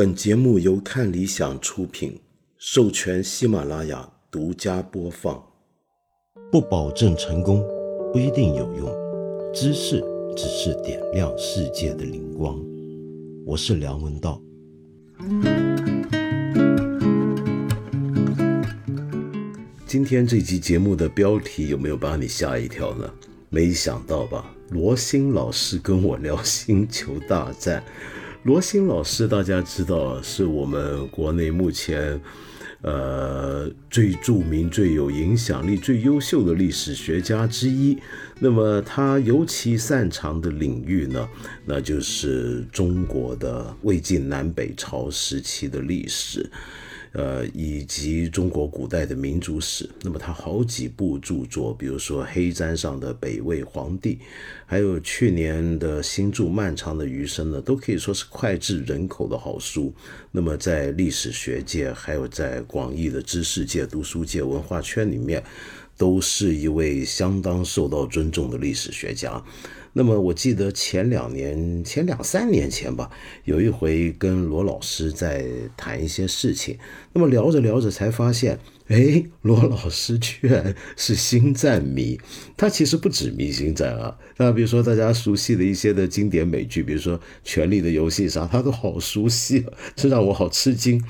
本节目由看理想出品，授权喜马拉雅独家播放。不保证成功，不一定有用。知识只是点亮世界的灵光。我是梁文道。今天这期节目的标题有没有把你吓一跳呢？没想到吧？罗新老师跟我聊《星球大战》。罗新老师，大家知道是我们国内目前，呃，最著名、最有影响力、最优秀的历史学家之一。那么他尤其擅长的领域呢，那就是中国的魏晋南北朝时期的历史。呃，以及中国古代的民族史，那么他好几部著作，比如说黑毡上的北魏皇帝，还有去年的新著《漫长的余生》呢，都可以说是脍炙人口的好书。那么在历史学界，还有在广义的知识界、读书界、文化圈里面，都是一位相当受到尊重的历史学家。那么我记得前两年、前两三年前吧，有一回跟罗老师在谈一些事情，那么聊着聊着才发现。哎，罗老师居然是星战迷，他其实不止迷星战啊。那比如说大家熟悉的一些的经典美剧，比如说《权力的游戏》啥，他都好熟悉，这让我好吃惊。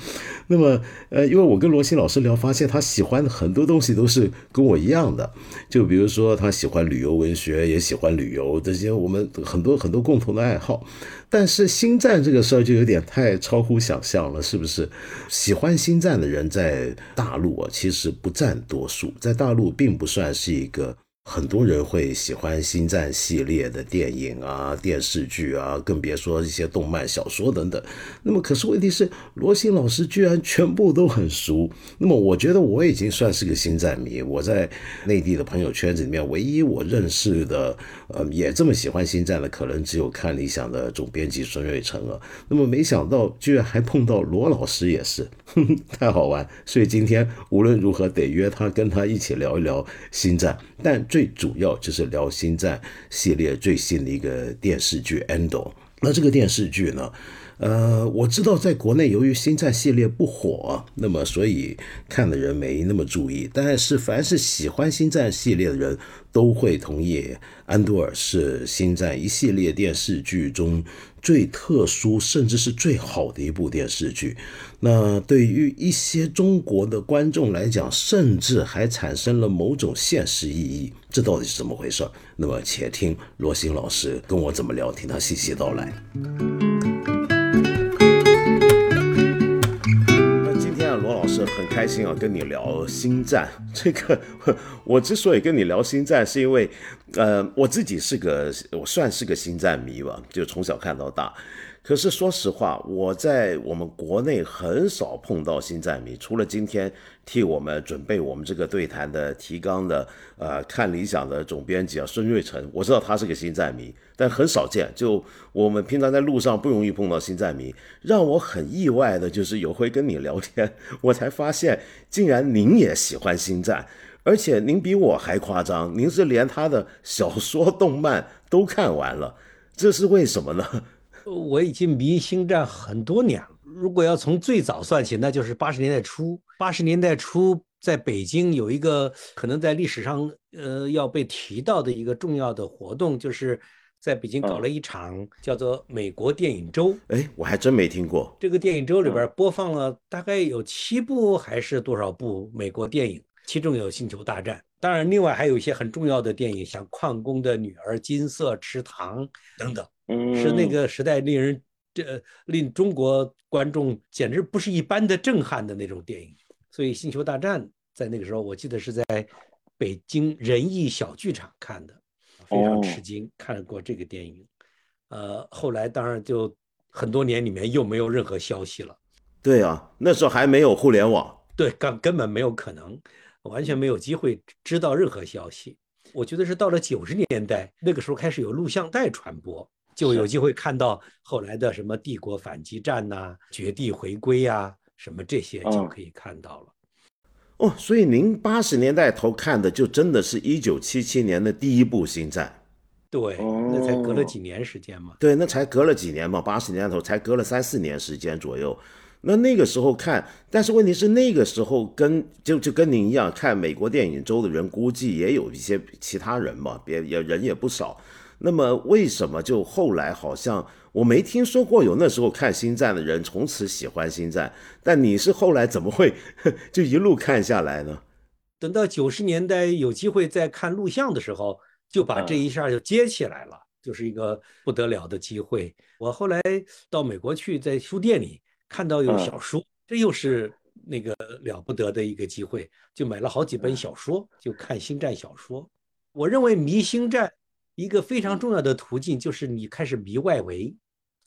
那么，呃，因为我跟罗新老师聊，发现他喜欢很多东西都是跟我一样的，就比如说他喜欢旅游文学，也喜欢旅游这些，我们很多很多共同的爱好。但是星战这个事儿就有点太超乎想象了，是不是？喜欢星战的人在大陆啊，其实不占多数，在大陆并不算是一个。很多人会喜欢星战系列的电影啊、电视剧啊，更别说一些动漫、小说等等。那么，可是问题是，罗新老师居然全部都很熟。那么，我觉得我已经算是个星战迷。我在内地的朋友圈子里面，唯一我认识的，呃，也这么喜欢星战的，可能只有看理想的总编辑孙瑞成了。那么，没想到居然还碰到罗老师，也是 太好玩。所以今天无论如何得约他，跟他一起聊一聊星战。但最主要就是聊《星战》系列最新的一个电视剧《Endo》。那这个电视剧呢？呃，我知道在国内由于《星战》系列不火，那么所以看的人没那么注意。但是凡是喜欢《星战》系列的人都会同意，安多尔是《星战》一系列电视剧中最特殊，甚至是最好的一部电视剧。那对于一些中国的观众来讲，甚至还产生了某种现实意义。这到底是怎么回事？那么且听罗新老师跟我怎么聊，听他细细道来。很开心啊，跟你聊星战。这个 我之所以跟你聊星战，是因为，呃，我自己是个我算是个星战迷吧，就从小看到大。可是说实话，我在我们国内很少碰到星战迷，除了今天替我们准备我们这个对谈的提纲的，呃，看理想的总编辑啊孙瑞成，我知道他是个星战迷，但很少见。就我们平常在路上不容易碰到星战迷，让我很意外的就是有回跟你聊天，我才发现竟然您也喜欢星战，而且您比我还夸张，您是连他的小说、动漫都看完了，这是为什么呢？我已经迷星战很多年了。如果要从最早算起，那就是八十年代初。八十年代初，在北京有一个可能在历史上呃要被提到的一个重要的活动，就是在北京搞了一场叫做美国电影周。哎，我还真没听过。这个电影周里边播放了大概有七部还是多少部美国电影，其中有《星球大战》，当然另外还有一些很重要的电影，像《矿工的女儿》《金色池塘》等等。是那个时代令人这令中国观众简直不是一般的震撼的那种电影，所以《星球大战》在那个时候，我记得是在北京仁义小剧场看的，非常吃惊，看过这个电影。呃，后来当然就很多年里面又没有任何消息了。对啊，那时候还没有互联网，对，根根本没有可能，完全没有机会知道任何消息。我觉得是到了九十年代，那个时候开始有录像带传播。就有机会看到后来的什么帝国反击战呐、绝地回归呀，什么这些就可以看到了。哦，所以您八十年代头看的就真的是一九七七年的第一部《星战》。对，那才隔了几年时间嘛。对，那才隔了几年嘛，八十年代头才隔了三四年时间左右。那那个时候看，但是问题是那个时候跟就就跟您一样看美国电影周的人，估计也有一些其他人嘛，别也人也不少。那么为什么就后来好像我没听说过有那时候看星战的人从此喜欢星战？但你是后来怎么会 就一路看下来呢？等到九十年代有机会再看录像的时候，就把这一下就接起来了，就是一个不得了的机会。我后来到美国去，在书店里。看到有小说，这又是那个了不得的一个机会，就买了好几本小说，就看星战小说。我认为迷星战一个非常重要的途径就是你开始迷外围，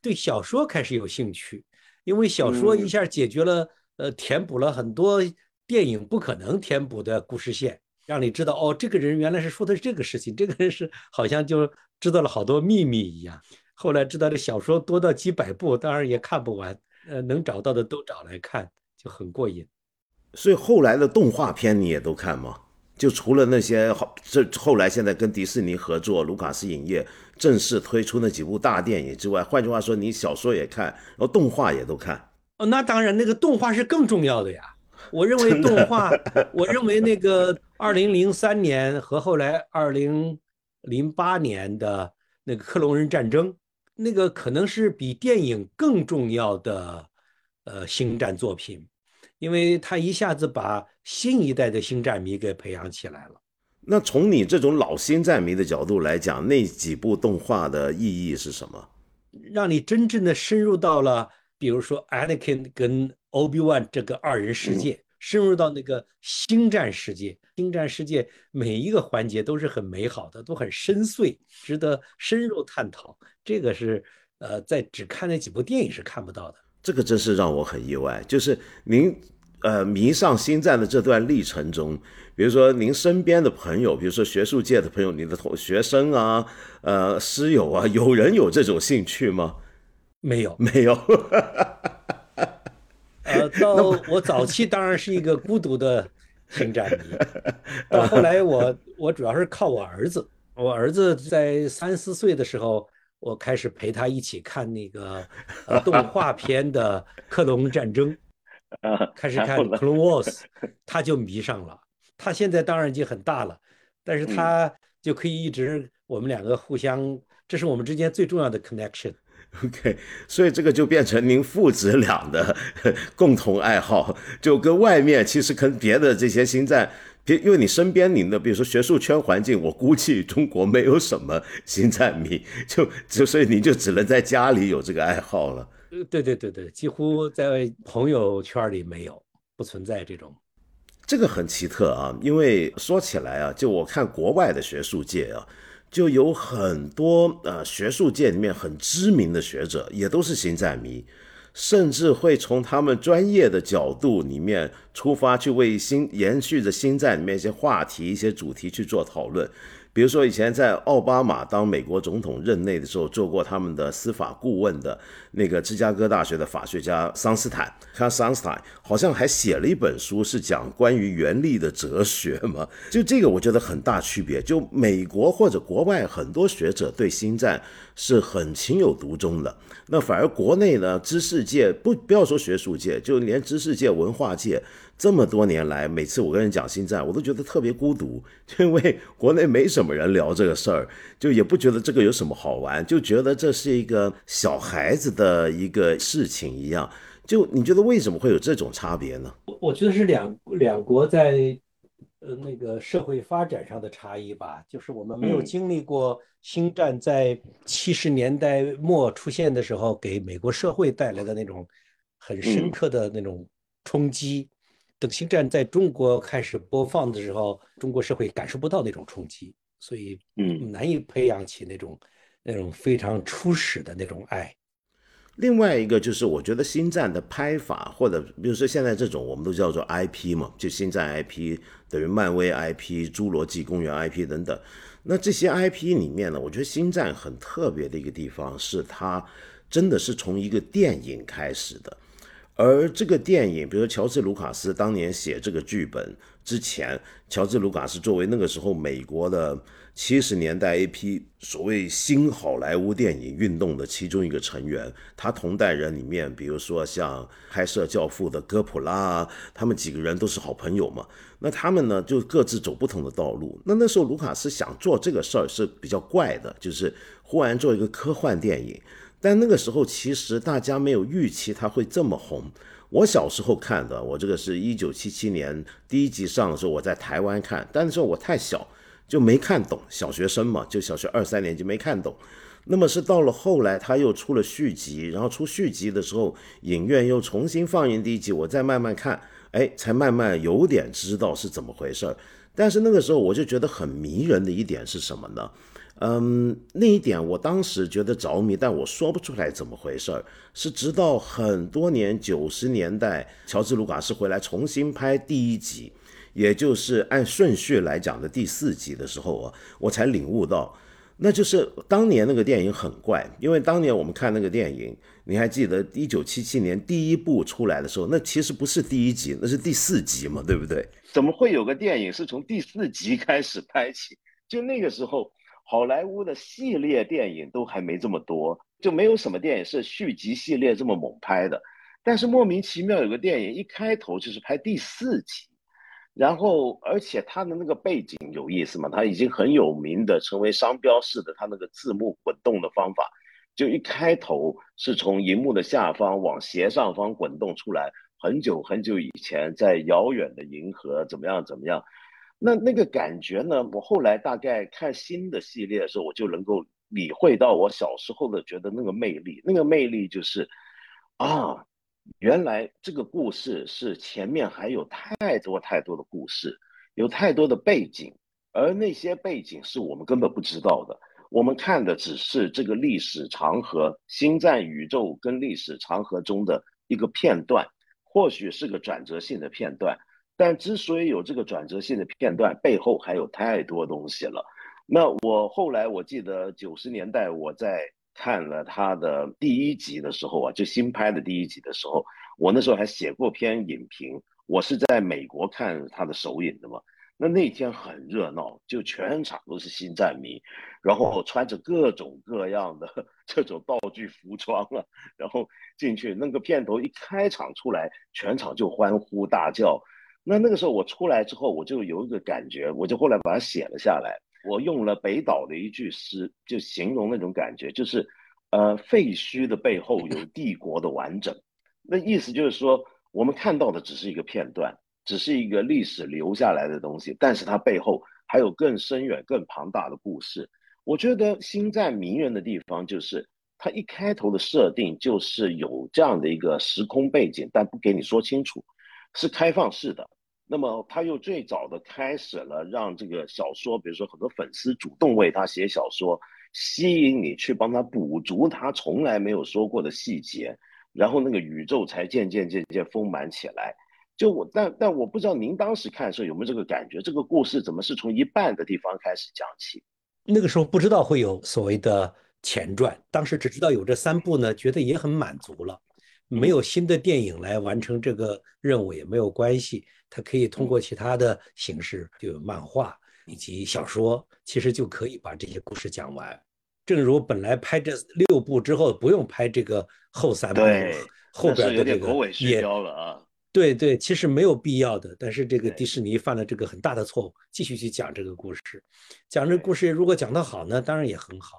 对小说开始有兴趣，因为小说一下解决了，呃，填补了很多电影不可能填补的故事线，让你知道哦，这个人原来是说的是这个事情，这个人是好像就知道了好多秘密一样。后来知道这小说多到几百部，当然也看不完。呃，能找到的都找来看，就很过瘾。所以后来的动画片你也都看吗？就除了那些好，这后来现在跟迪士尼合作，卢卡斯影业正式推出那几部大电影之外，换句话说，你小说也看，然后动画也都看。哦，那当然，那个动画是更重要的呀。我认为动画，我认为那个二零零三年和后来二零零八年的那个克隆人战争。那个可能是比电影更重要的，呃，星战作品，因为他一下子把新一代的星战迷给培养起来了。那从你这种老星战迷的角度来讲，那几部动画的意义是什么？让你真正的深入到了，比如说 Anakin 跟 Obi Wan 这个二人世界。深入到那个星战世界，星战世界每一个环节都是很美好的，都很深邃，值得深入探讨。这个是呃，在只看那几部电影是看不到的。这个真是让我很意外。就是您呃迷上星战的这段历程中，比如说您身边的朋友，比如说学术界的朋友，您的同学生啊，呃，师友啊，有人有这种兴趣吗？没有，没有。呃，到我早期当然是一个孤独的星战迷，到后来我我主要是靠我儿子，我儿子在三四岁的时候，我开始陪他一起看那个动画片的《克隆战争 》，开始看《Clone Wars 》，他就迷上了。他现在当然已经很大了，但是他就可以一直我们两个互相，这是我们之间最重要的 connection。OK，所以这个就变成您父子俩的 共同爱好，就跟外面其实跟别的这些星战，别因为你身边你的比如说学术圈环境，我估计中国没有什么星战迷，就就所以你就只能在家里有这个爱好了。对对对对，几乎在朋友圈里没有，不存在这种。这个很奇特啊，因为说起来啊，就我看国外的学术界啊。就有很多呃学术界里面很知名的学者，也都是星战迷，甚至会从他们专业的角度里面出发，去为新延续着新站里面一些话题、一些主题去做讨论。比如说，以前在奥巴马当美国总统任内的时候，做过他们的司法顾问的那个芝加哥大学的法学家桑斯坦，看桑斯坦好像还写了一本书，是讲关于原力的哲学嘛。就这个，我觉得很大区别。就美国或者国外很多学者对星战是很情有独钟的，那反而国内呢，知识界不不要说学术界，就连知识界、文化界。这么多年来，每次我跟人讲星战，我都觉得特别孤独，因为国内没什么人聊这个事儿，就也不觉得这个有什么好玩，就觉得这是一个小孩子的一个事情一样。就你觉得为什么会有这种差别呢？我我觉得是两两国在呃那个社会发展上的差异吧，就是我们没有经历过星战在七十年代末出现的时候，给美国社会带来的那种很深刻的那种冲击。等星战在中国开始播放的时候，中国社会感受不到那种冲击，所以嗯，难以培养起那种那种非常初始的那种爱。另外一个就是，我觉得星战的拍法，或者比如说现在这种我们都叫做 IP 嘛，就星战 IP 等于漫威 IP、侏罗纪公园 IP 等等。那这些 IP 里面呢，我觉得星战很特别的一个地方是，它真的是从一个电影开始的。而这个电影，比如说乔治·卢卡斯当年写这个剧本之前，乔治·卢卡斯作为那个时候美国的七十年代一批所谓新好莱坞电影运动的其中一个成员。他同代人里面，比如说像拍摄《教父》的哥普拉，他们几个人都是好朋友嘛。那他们呢，就各自走不同的道路。那那时候卢卡斯想做这个事儿是比较怪的，就是忽然做一个科幻电影。但那个时候其实大家没有预期它会这么红。我小时候看的，我这个是一九七七年第一集上的时候，我在台湾看，但那时候我太小。就没看懂，小学生嘛，就小学二三年级没看懂。那么是到了后来，他又出了续集，然后出续集的时候，影院又重新放映第一集，我再慢慢看，哎，才慢慢有点知道是怎么回事儿。但是那个时候我就觉得很迷人的一点是什么呢？嗯，那一点我当时觉得着迷，但我说不出来怎么回事儿。是直到很多年九十年代，乔治·卢卡斯回来重新拍第一集。也就是按顺序来讲的第四集的时候啊，我才领悟到，那就是当年那个电影很怪，因为当年我们看那个电影，你还记得一九七七年第一部出来的时候，那其实不是第一集，那是第四集嘛，对不对？怎么会有个电影是从第四集开始拍起？就那个时候，好莱坞的系列电影都还没这么多，就没有什么电影是续集系列这么猛拍的。但是莫名其妙有个电影一开头就是拍第四集。然后，而且它的那个背景有意思嘛？它已经很有名的，成为商标式的，它那个字幕滚动的方法，就一开头是从荧幕的下方往斜上方滚动出来。很久很久以前，在遥远的银河怎么样怎么样？那那个感觉呢？我后来大概看新的系列的时候，我就能够理会到我小时候的觉得那个魅力，那个魅力就是啊。原来这个故事是前面还有太多太多的故事，有太多的背景，而那些背景是我们根本不知道的。我们看的只是这个历史长河、星战宇宙跟历史长河中的一个片段，或许是个转折性的片段。但之所以有这个转折性的片段，背后还有太多东西了。那我后来我记得九十年代我在。看了他的第一集的时候啊，就新拍的第一集的时候，我那时候还写过篇影评。我是在美国看他的首映的嘛，那那天很热闹，就全场都是星战迷，然后穿着各种各样的 这种道具服装啊，然后进去那个片头一开场出来，全场就欢呼大叫。那那个时候我出来之后，我就有一个感觉，我就后来把它写了下来。我用了北岛的一句诗，就形容那种感觉，就是，呃，废墟的背后有帝国的完整。那意思就是说，我们看到的只是一个片段，只是一个历史留下来的东西，但是它背后还有更深远、更庞大的故事。我觉得《星战》迷人的地方就是，它一开头的设定就是有这样的一个时空背景，但不给你说清楚，是开放式的。那么他又最早的开始了，让这个小说，比如说很多粉丝主动为他写小说，吸引你去帮他补足他从来没有说过的细节，然后那个宇宙才渐渐渐渐丰满起来。就我，但但我不知道您当时看的时候有没有这个感觉，这个故事怎么是从一半的地方开始讲起？那个时候不知道会有所谓的前传，当时只知道有这三部呢，觉得也很满足了。没有新的电影来完成这个任务也没有关系，它可以通过其他的形式，就有漫画以及小说，其实就可以把这些故事讲完。正如本来拍这六部之后不用拍这个后三部，后边的这个也了啊。对对，其实没有必要的。但是这个迪士尼犯了这个很大的错误，继续去讲这个故事，讲这个故事如果讲得好呢，当然也很好。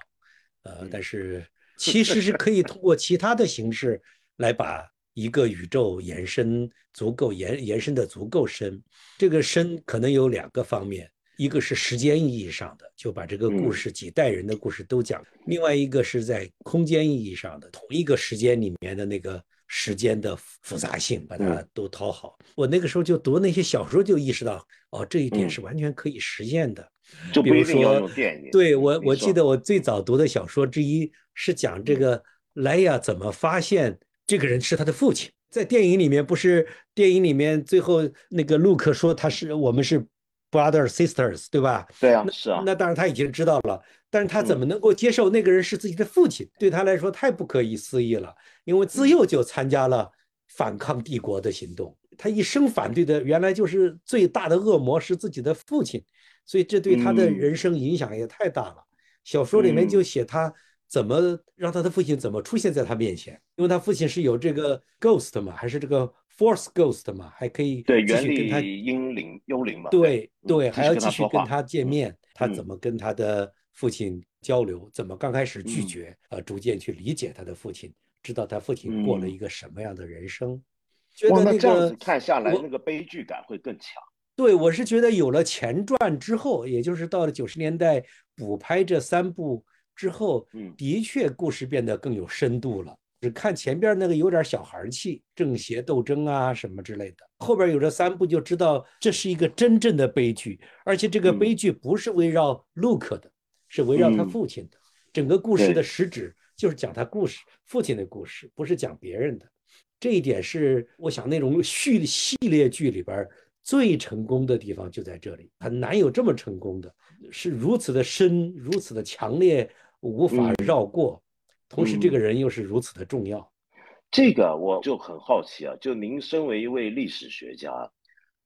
呃，但是 其实是可以通过其他的形式。来把一个宇宙延伸足够延延伸的足够深，这个深可能有两个方面，一个是时间意义上的，就把这个故事几代人的故事都讲；另外一个是在空间意义上的，同一个时间里面的那个时间的复杂性，把它都讨好。我那个时候就读那些小说，就意识到哦，这一点是完全可以实现的。就比如说，对我我记得我最早读的小说之一是讲这个莱娅怎么发现。这个人是他的父亲，在电影里面不是电影里面最后那个陆克说他是我们是 brother sisters，对吧？对啊，是啊。那当然他已经知道了，但是他怎么能够接受那个人是自己的父亲？对他来说太不可思议了。因为自幼就参加了反抗帝国的行动，他一生反对的原来就是最大的恶魔是自己的父亲，所以这对他的人生影响也太大了。小说里面就写他怎么让他的父亲怎么出现在他面前，因为他父亲是有这个 ghost 嘛，还是这个 force ghost 嘛，还可以对继续跟他英灵幽灵嘛，对对，嗯还要继续跟他见嗯面，他嗯怎么跟他的父亲交流，怎么刚开始拒嗯绝，呃，逐渐去理解他的父亲，知道他父亲过了嗯一个什么样的人生。觉，得那那这样子个看下来，那个悲剧感会更强。对，我是觉得有了前传之后，也就是到了九十年代补拍这三部之后，嗯的确故事变得更有深度了。只看前边那个有点小孩气，正邪斗争啊什么之类的，后边有这三部就知道这是一个真正的悲剧，而且这个嗯悲剧不是围绕 Luke 的，是围绕他嗯父亲的。整个故事的实质就是讲他故事，父亲的故事，不是讲别人的。这一点是我想那种续系列剧里边儿最成功的地方就在这里，很难有这么成功的，是如此的深，如此的强烈，无法嗯绕过。同时，这嗯个人又是如此的重要。这个我就很好奇啊，就您身为一位历史学家，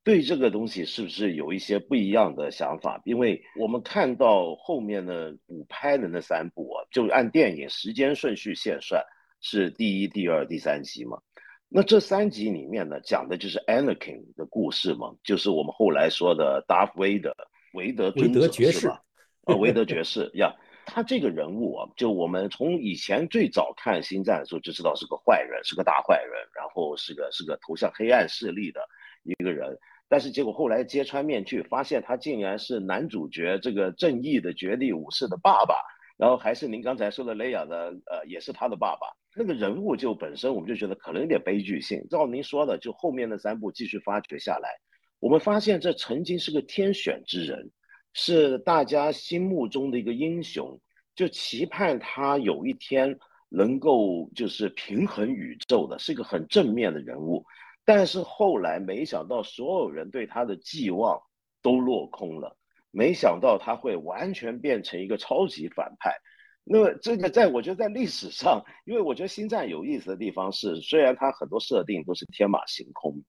对这个东西是不是有一些不一样的想法？因为我们看到后面的补拍的那三部啊，就按电影时间顺序线算，是第一、第二、第三集嘛。那这三集里面呢，讲的就是 Anakin 的故事嘛，就是我们后来说的 Darth Vader 韦德爵士是吧？啊，韦德爵士 呀，他这个人物啊，就我们从以前最早看《星战》的时候就知道是个坏人，是个大坏人，然后是个是个投向黑暗势力的一个人。但是结果后来揭穿面具，发现他竟然是男主角这个正义的绝地武士的爸爸，然后还是您刚才说的雷亚的，呃，也是他的爸爸。那个人物就本身我们就觉得可能有点悲剧性。照您说的，就后面那三部继续发掘下来，我们发现这曾经是个天选之人，是大家心目中的一个英雄，就期盼他有一天能够就是平衡宇宙的，是一个很正面的人物。但是后来没想到，所有人对他的寄望都落空了，没想到他会完全变成一个超级反派。那么这个在我觉得在历史上，因为我觉得星战有意思的地方是，虽然它很多设定都是天马行空，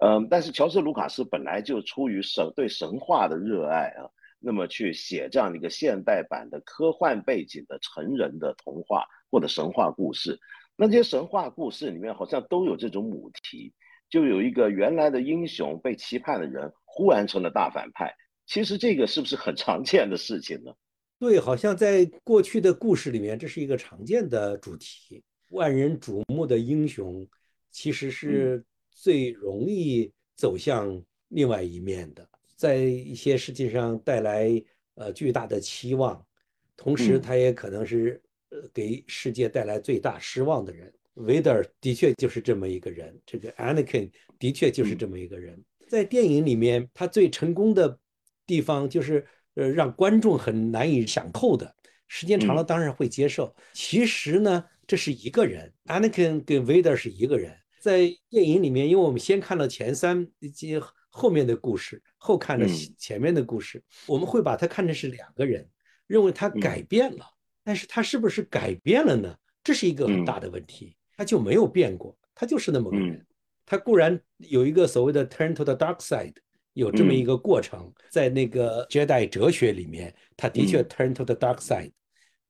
嗯，但是乔治·卢卡斯本来就出于神对神话的热爱啊，那么去写这样的一个现代版的科幻背景的成人的童话或者神话故事，那这些神话故事里面好像都有这种母题，就有一个原来的英雄被期盼的人忽然成了大反派。其实这个是不是很常见的事情呢？对，好像在过去的故事里面，这是一个常见的主题。万人瞩目的英雄，其实是最容易走向另外一面的，在一些事情上带来呃巨大的期望，同时嗯他也可能是呃给世界带来最大失望的人。维德尔的确就是这么一个人，这个 Anakin 的确就是这么一个人。在电影里面，他最成功的地方就是。呃，让观众很难以想透的，时间长了当然会接受。其实呢，这是一个人，Anakin 跟 Vader 是一个人。在电影里面，因为我们先看了前三及后面的故事，后看了前面的故事，我们会把它看成是两个人，认为他改变了。但是他是不是改变了呢？这是一个很大的问题。他就没有变过，他就是那么个人。他固然有一个所谓的 turn to the dark side。有这么一个过程，嗯、在那个 Jedi 哲学里面，他的确 turn to the dark side，、嗯、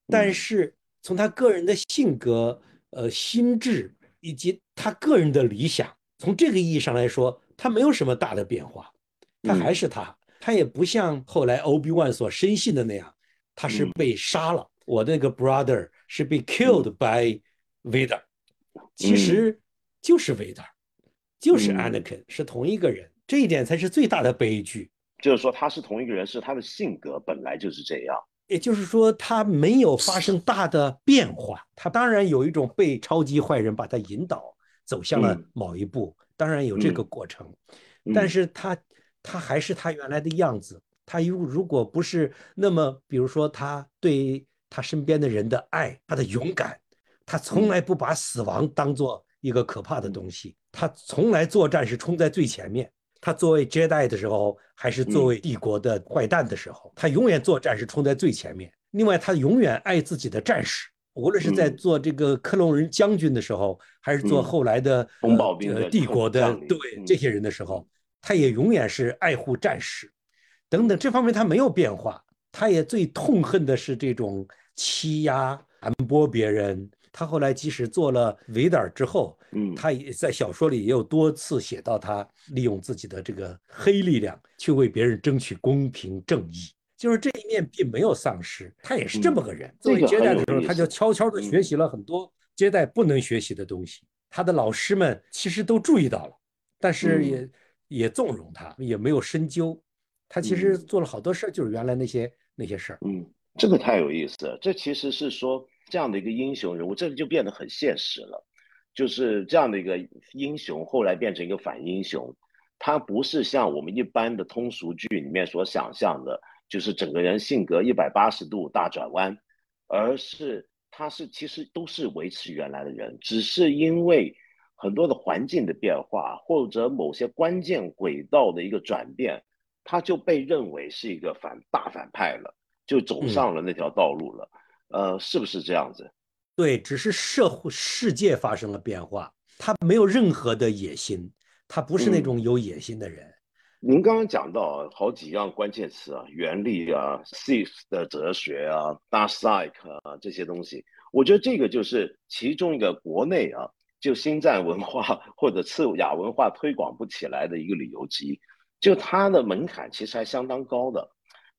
但是从他个人的性格、呃心智以及他个人的理想，从这个意义上来说，他没有什么大的变化，他还是他，嗯、他也不像后来 Obi Wan 所深信的那样，他是被杀了，嗯、我那个 brother 是被 killed by Vader，、其实就是 Vader，、就是 Anakin，、是同一个人。这一点才是最大的悲剧，就是说他是同一个人，是他的性格本来就是这样。也就是说，他没有发生大的变化。他当然有一种被超级坏人把他引导走向了某一步，嗯、当然有这个过程，嗯、但是他他还是他原来的样子。他如如果不是那么，比如说他对他身边的人的爱，他的勇敢，他从来不把死亡当做一个可怕的东西，他从来作战是冲在最前面。他作为 Jedi 的时候，还是作为帝国的坏蛋的时候，嗯、他永远作战是冲在最前面。另外，他永远爱自己的战士，无论是在做这个克隆人将军的时候，嗯、还是做后来的呃帝国的对嗯、这些人的时候，他也永远是爱护战士。等等，这方面他没有变化。他也最痛恨的是这种欺压、盘剥别人。他后来即使做了维德尔之后，嗯，他也在小说里也有多次写到他利用自己的这个黑力量去为别人争取公平正义，就是这一面并没有丧失。他也是这么个人。作为接待的时候，他就悄悄地学习了很多接待不能学习的东西。他的老师们其实都注意到了，但是也也纵容他，也没有深究。他其实做了好多事儿，就是原来那些那些事儿。嗯，这个太有意思了。这其实是说。这样的一个英雄人物，这就变得很现实了。就是这样的一个英雄，后来变成一个反英雄。他不是像我们一般的通俗剧里面所想象的，就是整个人性格一百八十度大转弯，而是他是其实都是维持原来的人，只是因为很多的环境的变化，或者某些关键轨道的一个转变，他就被认为是一个反大反派了，就走上了那条道路了。呃，是不是这样子？对，只是社会世界发生了变化，他没有任何的野心，他不是那种有野心的人。您刚刚讲到好几样关键词啊，原力啊，Sith 的哲学啊，Dark Side 啊这些东西，我觉得这个就是其中一个国内啊，就星战文化或者次亚文化推广不起来的一个理由之一，就它的门槛其实还相当高的。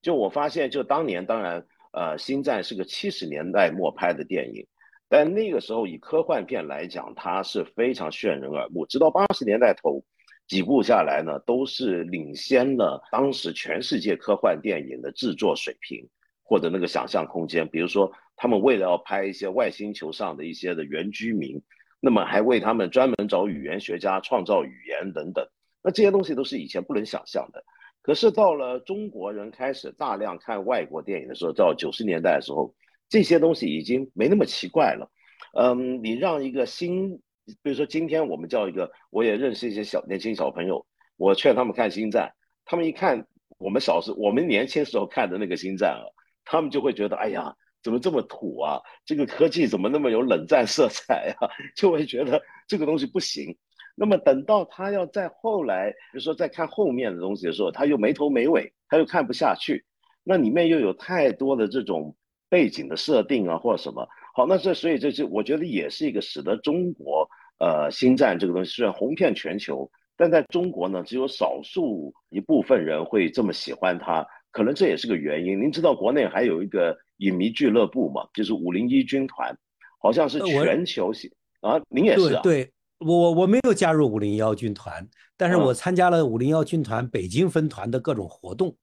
就我发现，就当年当然。呃，星战是个七十年代末拍的电影，但那个时候以科幻片来讲，它是非常炫人耳目。直到八十年代头，几部下来呢，都是领先了当时全世界科幻电影的制作水平或者那个想象空间。比如说，他们为了要拍一些外星球上的一些的原居民，那么还为他们专门找语言学家创造语言等等，那这些东西都是以前不能想象的。可是到了中国人开始大量看外国电影的时候，到九十年代的时候，这些东西已经没那么奇怪了。嗯，你让一个新，比如说今天我们叫一个，我也认识一些小年轻小朋友，我劝他们看《星战》，他们一看我们小时我们年轻时候看的那个《星战》啊，他们就会觉得，哎呀，怎么这么土啊？这个科技怎么那么有冷战色彩啊？就会觉得这个东西不行。那么等到他要在后来，比如说再看后面的东西的时候，他又没头没尾，他又看不下去。那里面又有太多的这种背景的设定啊，或者什么。好，那这所以这就我觉得也是一个使得中国呃星战这个东西虽然红遍全球，但在中国呢，只有少数一部分人会这么喜欢它，可能这也是个原因。您知道国内还有一个影迷俱乐部嘛，就是五零一军团，好像是全球性啊，您也是啊。对。我我我没有加入五零幺军团，但是我参加了五零幺军团北京分团的各种活动，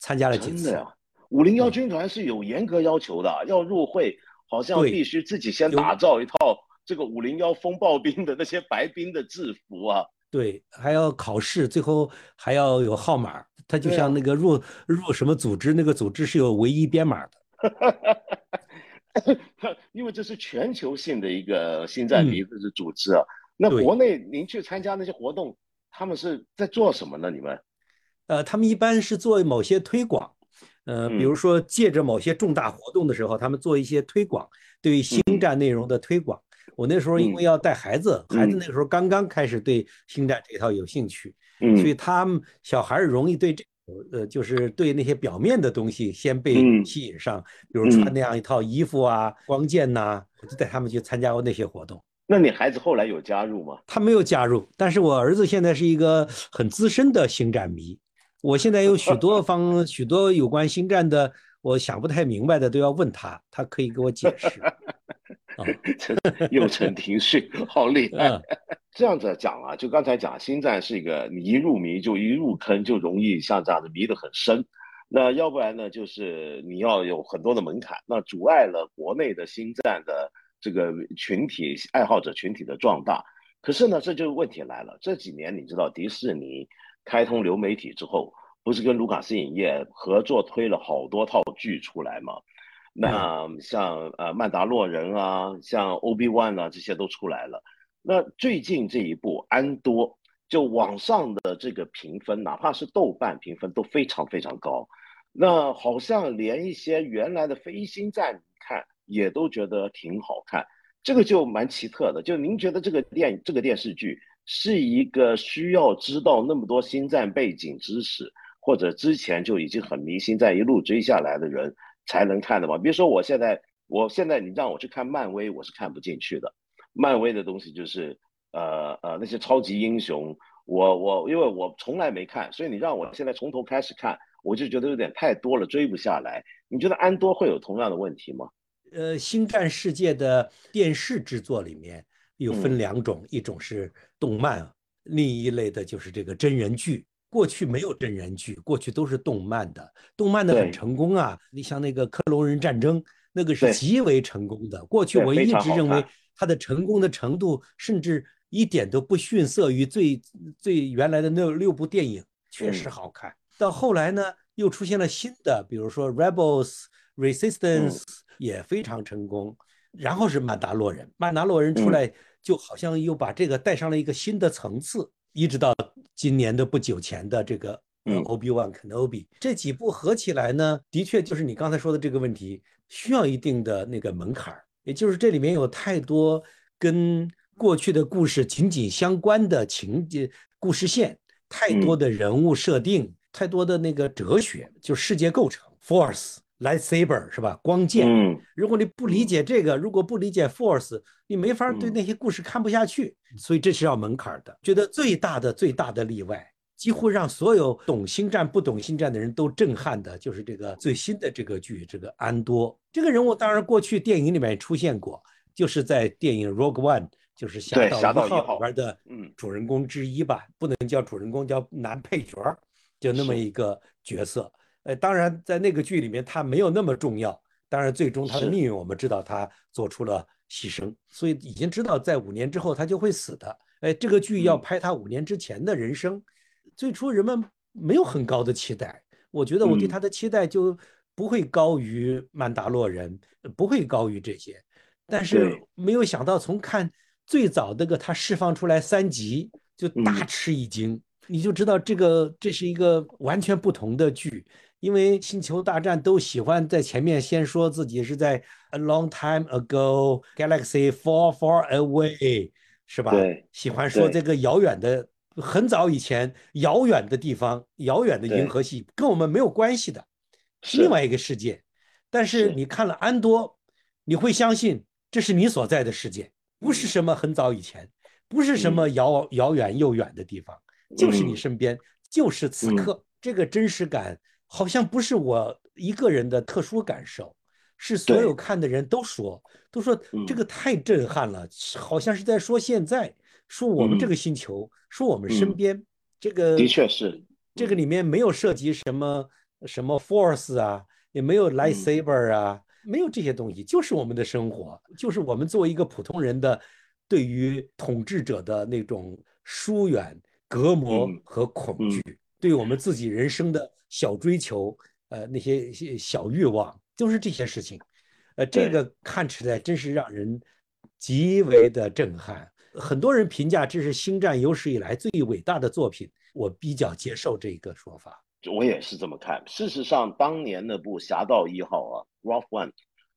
参加了几次。真的呀，五零幺军团是有严格要求的，要入会好像必须自己先打造一套这个五零幺风暴兵的那些白兵的制服啊。对，还要考试，最后还要有号码。它就像那个入入什么组织，那个组织是有唯一编码的。因为这是全球性的一个新战迷的组织啊。那国内您去参加那些活动，他们是在做什么呢？你们？呃，他们一般是做某些推广，呃，比如说借着某些重大活动的时候，他们做一些推广，对于星战内容的推广。我那时候因为要带孩子，孩子那个时候刚刚开始对星战这套有兴趣，所以他们小孩容易对这，呃，就是对那些表面的东西先被吸引上，比如穿那样一套衣服啊，光剑呐，我就带他们去参加过那些活动。那你孩子后来有加入吗？他没有加入，但是我儿子现在是一个很资深的星战迷。我现在有许多方许多有关星战的，我想不太明白的都要问他，他可以给我解释。啊，幼承庭训，好厉害！这样子讲啊，就刚才讲，星战是一个你一入迷就一入坑，就容易像这样子迷得很深。那要不然呢，就是你要有很多的门槛，那阻碍了国内的星战的。这个群体爱好者群体的壮大，可是呢，这就问题来了。这几年你知道迪士尼开通流媒体之后，不是跟卢卡斯影业合作推了好多套剧出来吗？那像呃曼达洛人啊，像 Ob One 啊，这些都出来了。那最近这一部安多，就网上的这个评分，哪怕是豆瓣评分都非常非常高。那好像连一些原来的飞星战看。也都觉得挺好看，这个就蛮奇特的。就您觉得这个电这个电视剧是一个需要知道那么多星战背景知识或者之前就已经很迷信，在一路追下来的人才能看的吗？比如说我现在，我现在你让我去看漫威，我是看不进去的。漫威的东西就是呃呃那些超级英雄，我我因为我从来没看，所以你让我现在从头开始看，我就觉得有点太多了，追不下来。你觉得安多会有同样的问题吗？呃，星战世界的电视制作里面有分两种，一种是动漫，另一类的就是这个真人剧。过去没有真人剧，过去都是动漫的，动漫的很成功啊。你像那个《克隆人战争》，那个是极为成功的。过去我一直认为它的成功的程度，甚至一点都不逊色于最最原来的那六部电影，确实好看。到后来呢，又出现了新的，比如说《Rebels》《Resistance》。也非常成功，然后是曼达洛人，曼达洛人出来就好像又把这个带上了一个新的层次，一直到今年的不久前的这个呃 Obi Wan Kenobi，这几部合起来呢，的确就是你刚才说的这个问题，需要一定的那个门槛儿，也就是这里面有太多跟过去的故事紧紧相关的情节、故事线，太多的人物设定，太多的那个哲学，就世界构成 Force。Lightsaber 是吧？光剑。嗯，如果你不理解这个，如果不理解 Force，你没法对那些故事看不下去。所以这是要门槛的。觉得最大的最大的例外，几乎让所有懂星战不懂星战的人都震撼的，就是这个最新的这个剧，这个安多这个人物，当然过去电影里面出现过，就是在电影 Rogue One，就是侠盗一号里边的主人公之一吧，不能叫主人公，叫男配角，就那么一个角色。呃，当然，在那个剧里面，他没有那么重要。当然，最终他的命运，我们知道他做出了牺牲，所以已经知道在五年之后他就会死的。哎，这个剧要拍他五年之前的人生，最初人们没有很高的期待。我觉得我对他的期待就不会高于曼达洛人，不会高于这些。但是没有想到，从看最早那个他释放出来三集，就大吃一惊，你就知道这个这是一个完全不同的剧。因为星球大战都喜欢在前面先说自己是在 a long time ago galaxy far far away，是吧？对，喜欢说这个遥远的、很早以前遥远的地方、遥远的银河系，跟我们没有关系的，是另外一个世界。但是你看了安多，你会相信这是你所在的世界，不是什么很早以前，不是什么遥遥远又远的地方，就是你身边，就是此刻，这个真实感。好像不是我一个人的特殊感受，是所有看的人都说，都说这个太震撼了，好像是在说现在，说我们这个星球，说我们身边这个，的确是这个里面没有涉及什么什么 force 啊，也没有 lightsaber 啊，没有这些东西，就是我们的生活，就是我们作为一个普通人的对于统治者的那种疏远、隔膜和恐惧，对我们自己人生的。小追求，呃，那些小欲望，就是这些事情，呃，这个看起来真是让人极为的震撼。很多人评价这是星战有史以来最伟大的作品，我比较接受这个说法。我也是这么看。事实上，当年那部《侠盗一号》啊，《Rough One》，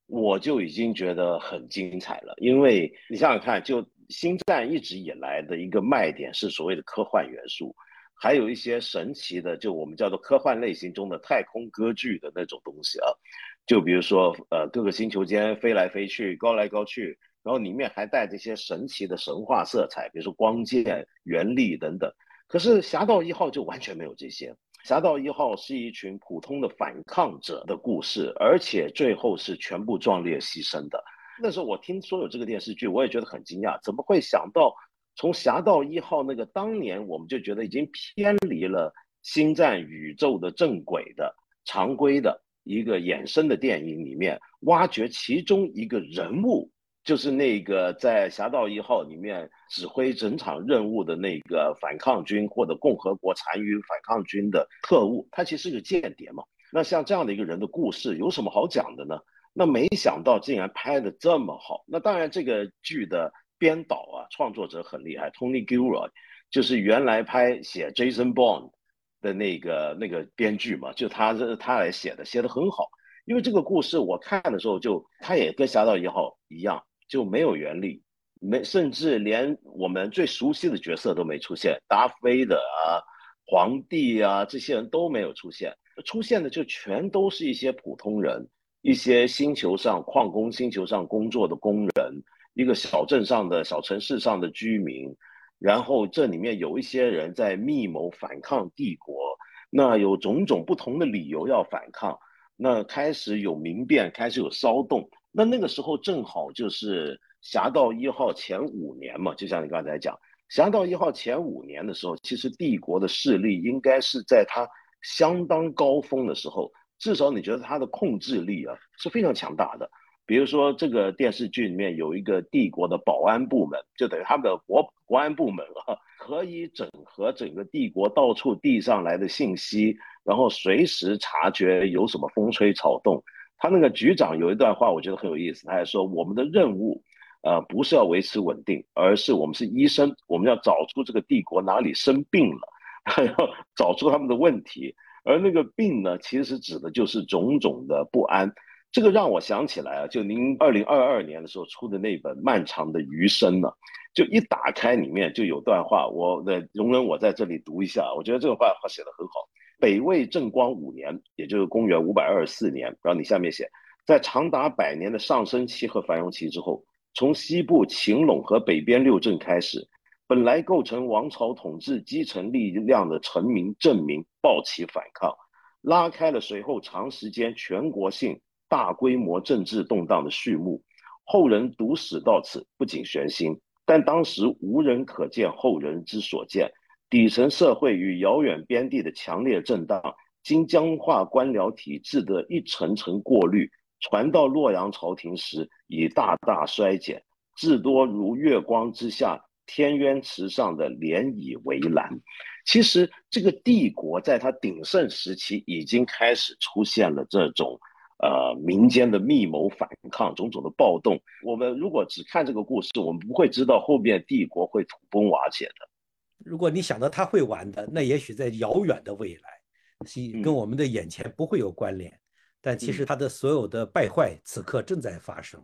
我就已经觉得很精彩了。因为你想想看，就星战一直以来的一个卖点是所谓的科幻元素。还有一些神奇的，就我们叫做科幻类型中的太空歌剧的那种东西啊，就比如说呃各个星球间飞来飞去、高来高去，然后里面还带这些神奇的神话色彩，比如说光剑、原力等等。可是《侠盗一号》就完全没有这些，《侠盗一号》是一群普通的反抗者的故事，而且最后是全部壮烈牺牲的。那时候我听说有这个电视剧，我也觉得很惊讶，怎么会想到？从《侠盗一号》那个当年，我们就觉得已经偏离了星战宇宙的正轨的常规的一个衍生的电影里面，挖掘其中一个人物，就是那个在《侠盗一号》里面指挥整场任务的那个反抗军或者共和国残余反抗军的特务，他其实是个间谍嘛。那像这样的一个人的故事，有什么好讲的呢？那没想到竟然拍的这么好。那当然，这个剧的。编导啊，创作者很厉害，Tony Gilroy，就是原来拍写 Jason Bourne 的那个那个编剧嘛，就他是他来写的，写的很好。因为这个故事我看的时候，就他也跟《侠盗一号》一样，就没有原力，没甚至连我们最熟悉的角色都没出现，达菲的啊、皇帝啊这些人都没有出现，出现的就全都是一些普通人，一些星球上矿工星球上工作的工人，一个小镇上的小城市上的居民，然后这里面有一些人在密谋反抗帝国，那有种种不同的理由要反抗，那开始有民变，开始有骚动，那那个时候正好就是侠盗一号前五年嘛，就像你刚才讲。侠盗一号前五年的时候，其实帝国的势力应该是在它相当高峰的时候，至少你觉得它的控制力啊是非常强大的。比如说这个电视剧里面有一个帝国的保安部门，就等于他们的国国安部门啊，可以整合整个帝国到处递上来的信息，然后随时察觉有什么风吹草动。他那个局长有一段话，我觉得很有意思，他还说我们的任务。呃，不是要维持稳定，而是我们是医生，我们要找出这个帝国哪里生病了，要找出他们的问题。而那个病呢，其实指的就是种种的不安。这个让我想起来啊，就您二零二二年的时候出的那本《漫长的余生》呢，就一打开里面就有段话，我的容忍我在这里读一下，我觉得这个话话写的很好。北魏正光五年，也就是公元五百二十四年，然后你下面写，在长达百年的上升期和繁荣期之后。从西部秦陇和北边六镇开始，本来构成王朝统治基层力量的臣民镇民暴起反抗，拉开了随后长时间全国性大规模政治动荡的序幕。后人读史到此不仅悬心，但当时无人可见后人之所见。底层社会与遥远边地的强烈震荡，经僵化官僚体制的一层层过滤。传到洛阳朝廷时，已大大衰减，至多如月光之下天渊池上的涟漪围栏。其实，这个帝国在它鼎盛时期已经开始出现了这种，呃，民间的密谋反抗，种种的暴动。我们如果只看这个故事，我们不会知道后面帝国会土崩瓦解的。如果你想到他会完的，那也许在遥远的未来，跟我们的眼前不会有关联。但其实他的所有的败坏此刻正在发生。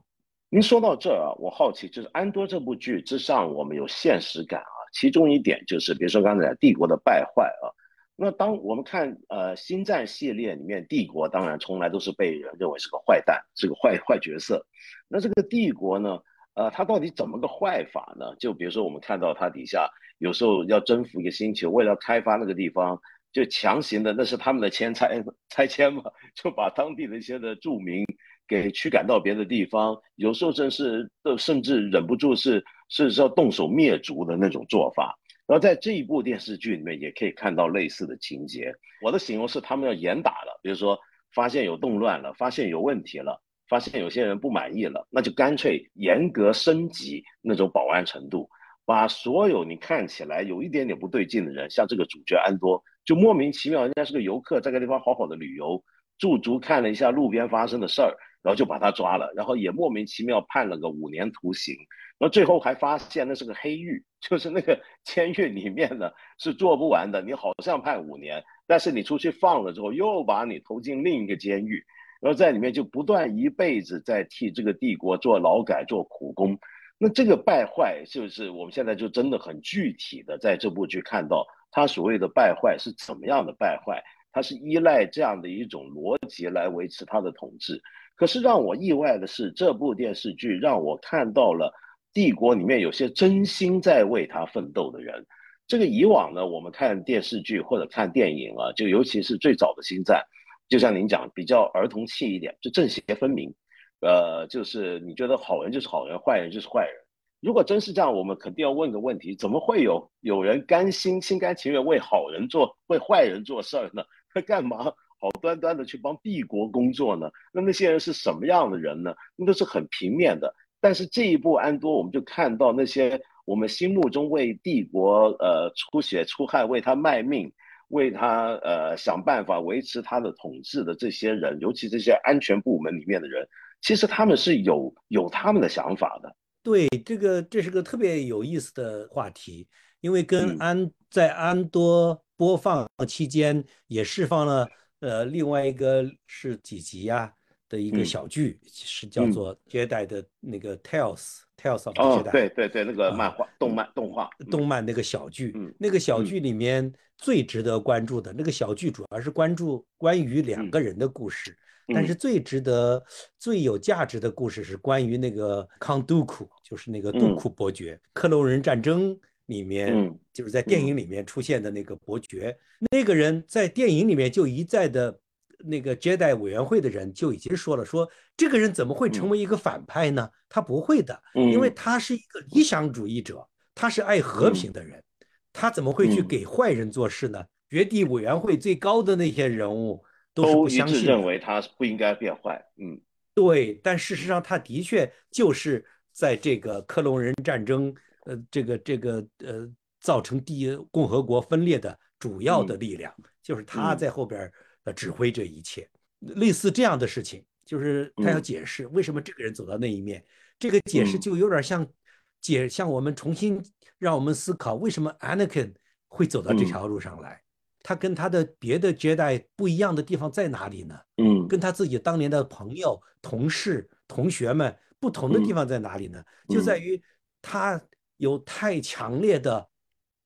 您说到这儿啊，我好奇，就是安多这部剧之上，我们有现实感啊。其中一点就是，比如说刚才帝国的败坏啊，那当我们看呃星战系列里面，帝国当然从来都是被人认为是个坏蛋，是个坏坏角色。那这个帝国呢，呃，它到底怎么个坏法呢？就比如说我们看到它底下有时候要征服一个星球，为了开发那个地方。就强行的，那是他们的迁拆拆迁嘛，就把当地的一些的住民给驱赶到别的地方，有时候真是都甚至忍不住是是要动手灭族的那种做法。然后在这一部电视剧里面也可以看到类似的情节。我的形容是他们要严打了，比如说发现有动乱了，发现有问题了，发现有些人不满意了，那就干脆严格升级那种保安程度，把所有你看起来有一点点不对劲的人，像这个主角安多。就莫名其妙，人家是个游客，在个地方好好的旅游，驻足看了一下路边发生的事儿，然后就把他抓了，然后也莫名其妙判了个五年徒刑，那最后还发现那是个黑狱，就是那个监狱里面呢是做不完的，你好像判五年，但是你出去放了之后，又把你投进另一个监狱，然后在里面就不断一辈子在替这个帝国做劳改做苦工，那这个败坏就是我们现在就真的很具体的在这部剧看到。他所谓的败坏是怎么样的败坏？他是依赖这样的一种逻辑来维持他的统治。可是让我意外的是，这部电视剧让我看到了帝国里面有些真心在为他奋斗的人。这个以往呢，我们看电视剧或者看电影啊，就尤其是最早的星战，就像您讲，比较儿童气一点，就正邪分明。呃，就是你觉得好人就是好人，坏人就是坏人。如果真是这样，我们肯定要问个问题：怎么会有有人甘心、心甘情愿为好人做、为坏人做事儿呢？他 干嘛好端端的去帮帝国工作呢？那那些人是什么样的人呢？那都是很平面的。但是这一部安多，我们就看到那些我们心目中为帝国呃出血出汗、为他卖命、为他呃想办法维持他的统治的这些人，尤其这些安全部门里面的人，其实他们是有有他们的想法的。对这个，这是个特别有意思的话题，因为跟安在安多播放期间也释放了，呃，另外一个是几集呀？的一个小剧，是叫做《接待的那个 Tales》。Tales of 哦，对对对，那个漫画、动漫、动画、动漫那个小剧，那个小剧里面最值得关注的那个小剧，主要是关注关于两个人的故事。但是最值得、最有价值的故事是关于那个康杜库，就是那个杜库伯爵。克隆人战争里面，就是在电影里面出现的那个伯爵。那个人在电影里面就一再的。那个接待委员会的人就已经说了，说这个人怎么会成为一个反派呢？他不会的，因为他是一个理想主义者，他是爱和平的人，他怎么会去给坏人做事呢？绝地委员会最高的那些人物都是不相信，认为他不应该变坏。嗯，对，但事实上他的确就是在这个克隆人战争，呃，这个这个呃，造成第一共和国分裂的主要的力量，就是他在后边。指挥这一切，类似这样的事情，就是他要解释为什么这个人走到那一面。这个解释就有点像解，像我们重新让我们思考，为什么 Anakin 会走到这条路上来？他跟他的别的 Jedi 不一样的地方在哪里呢？嗯，跟他自己当年的朋友、同事、同学们不同的地方在哪里呢？就在于他有太强烈的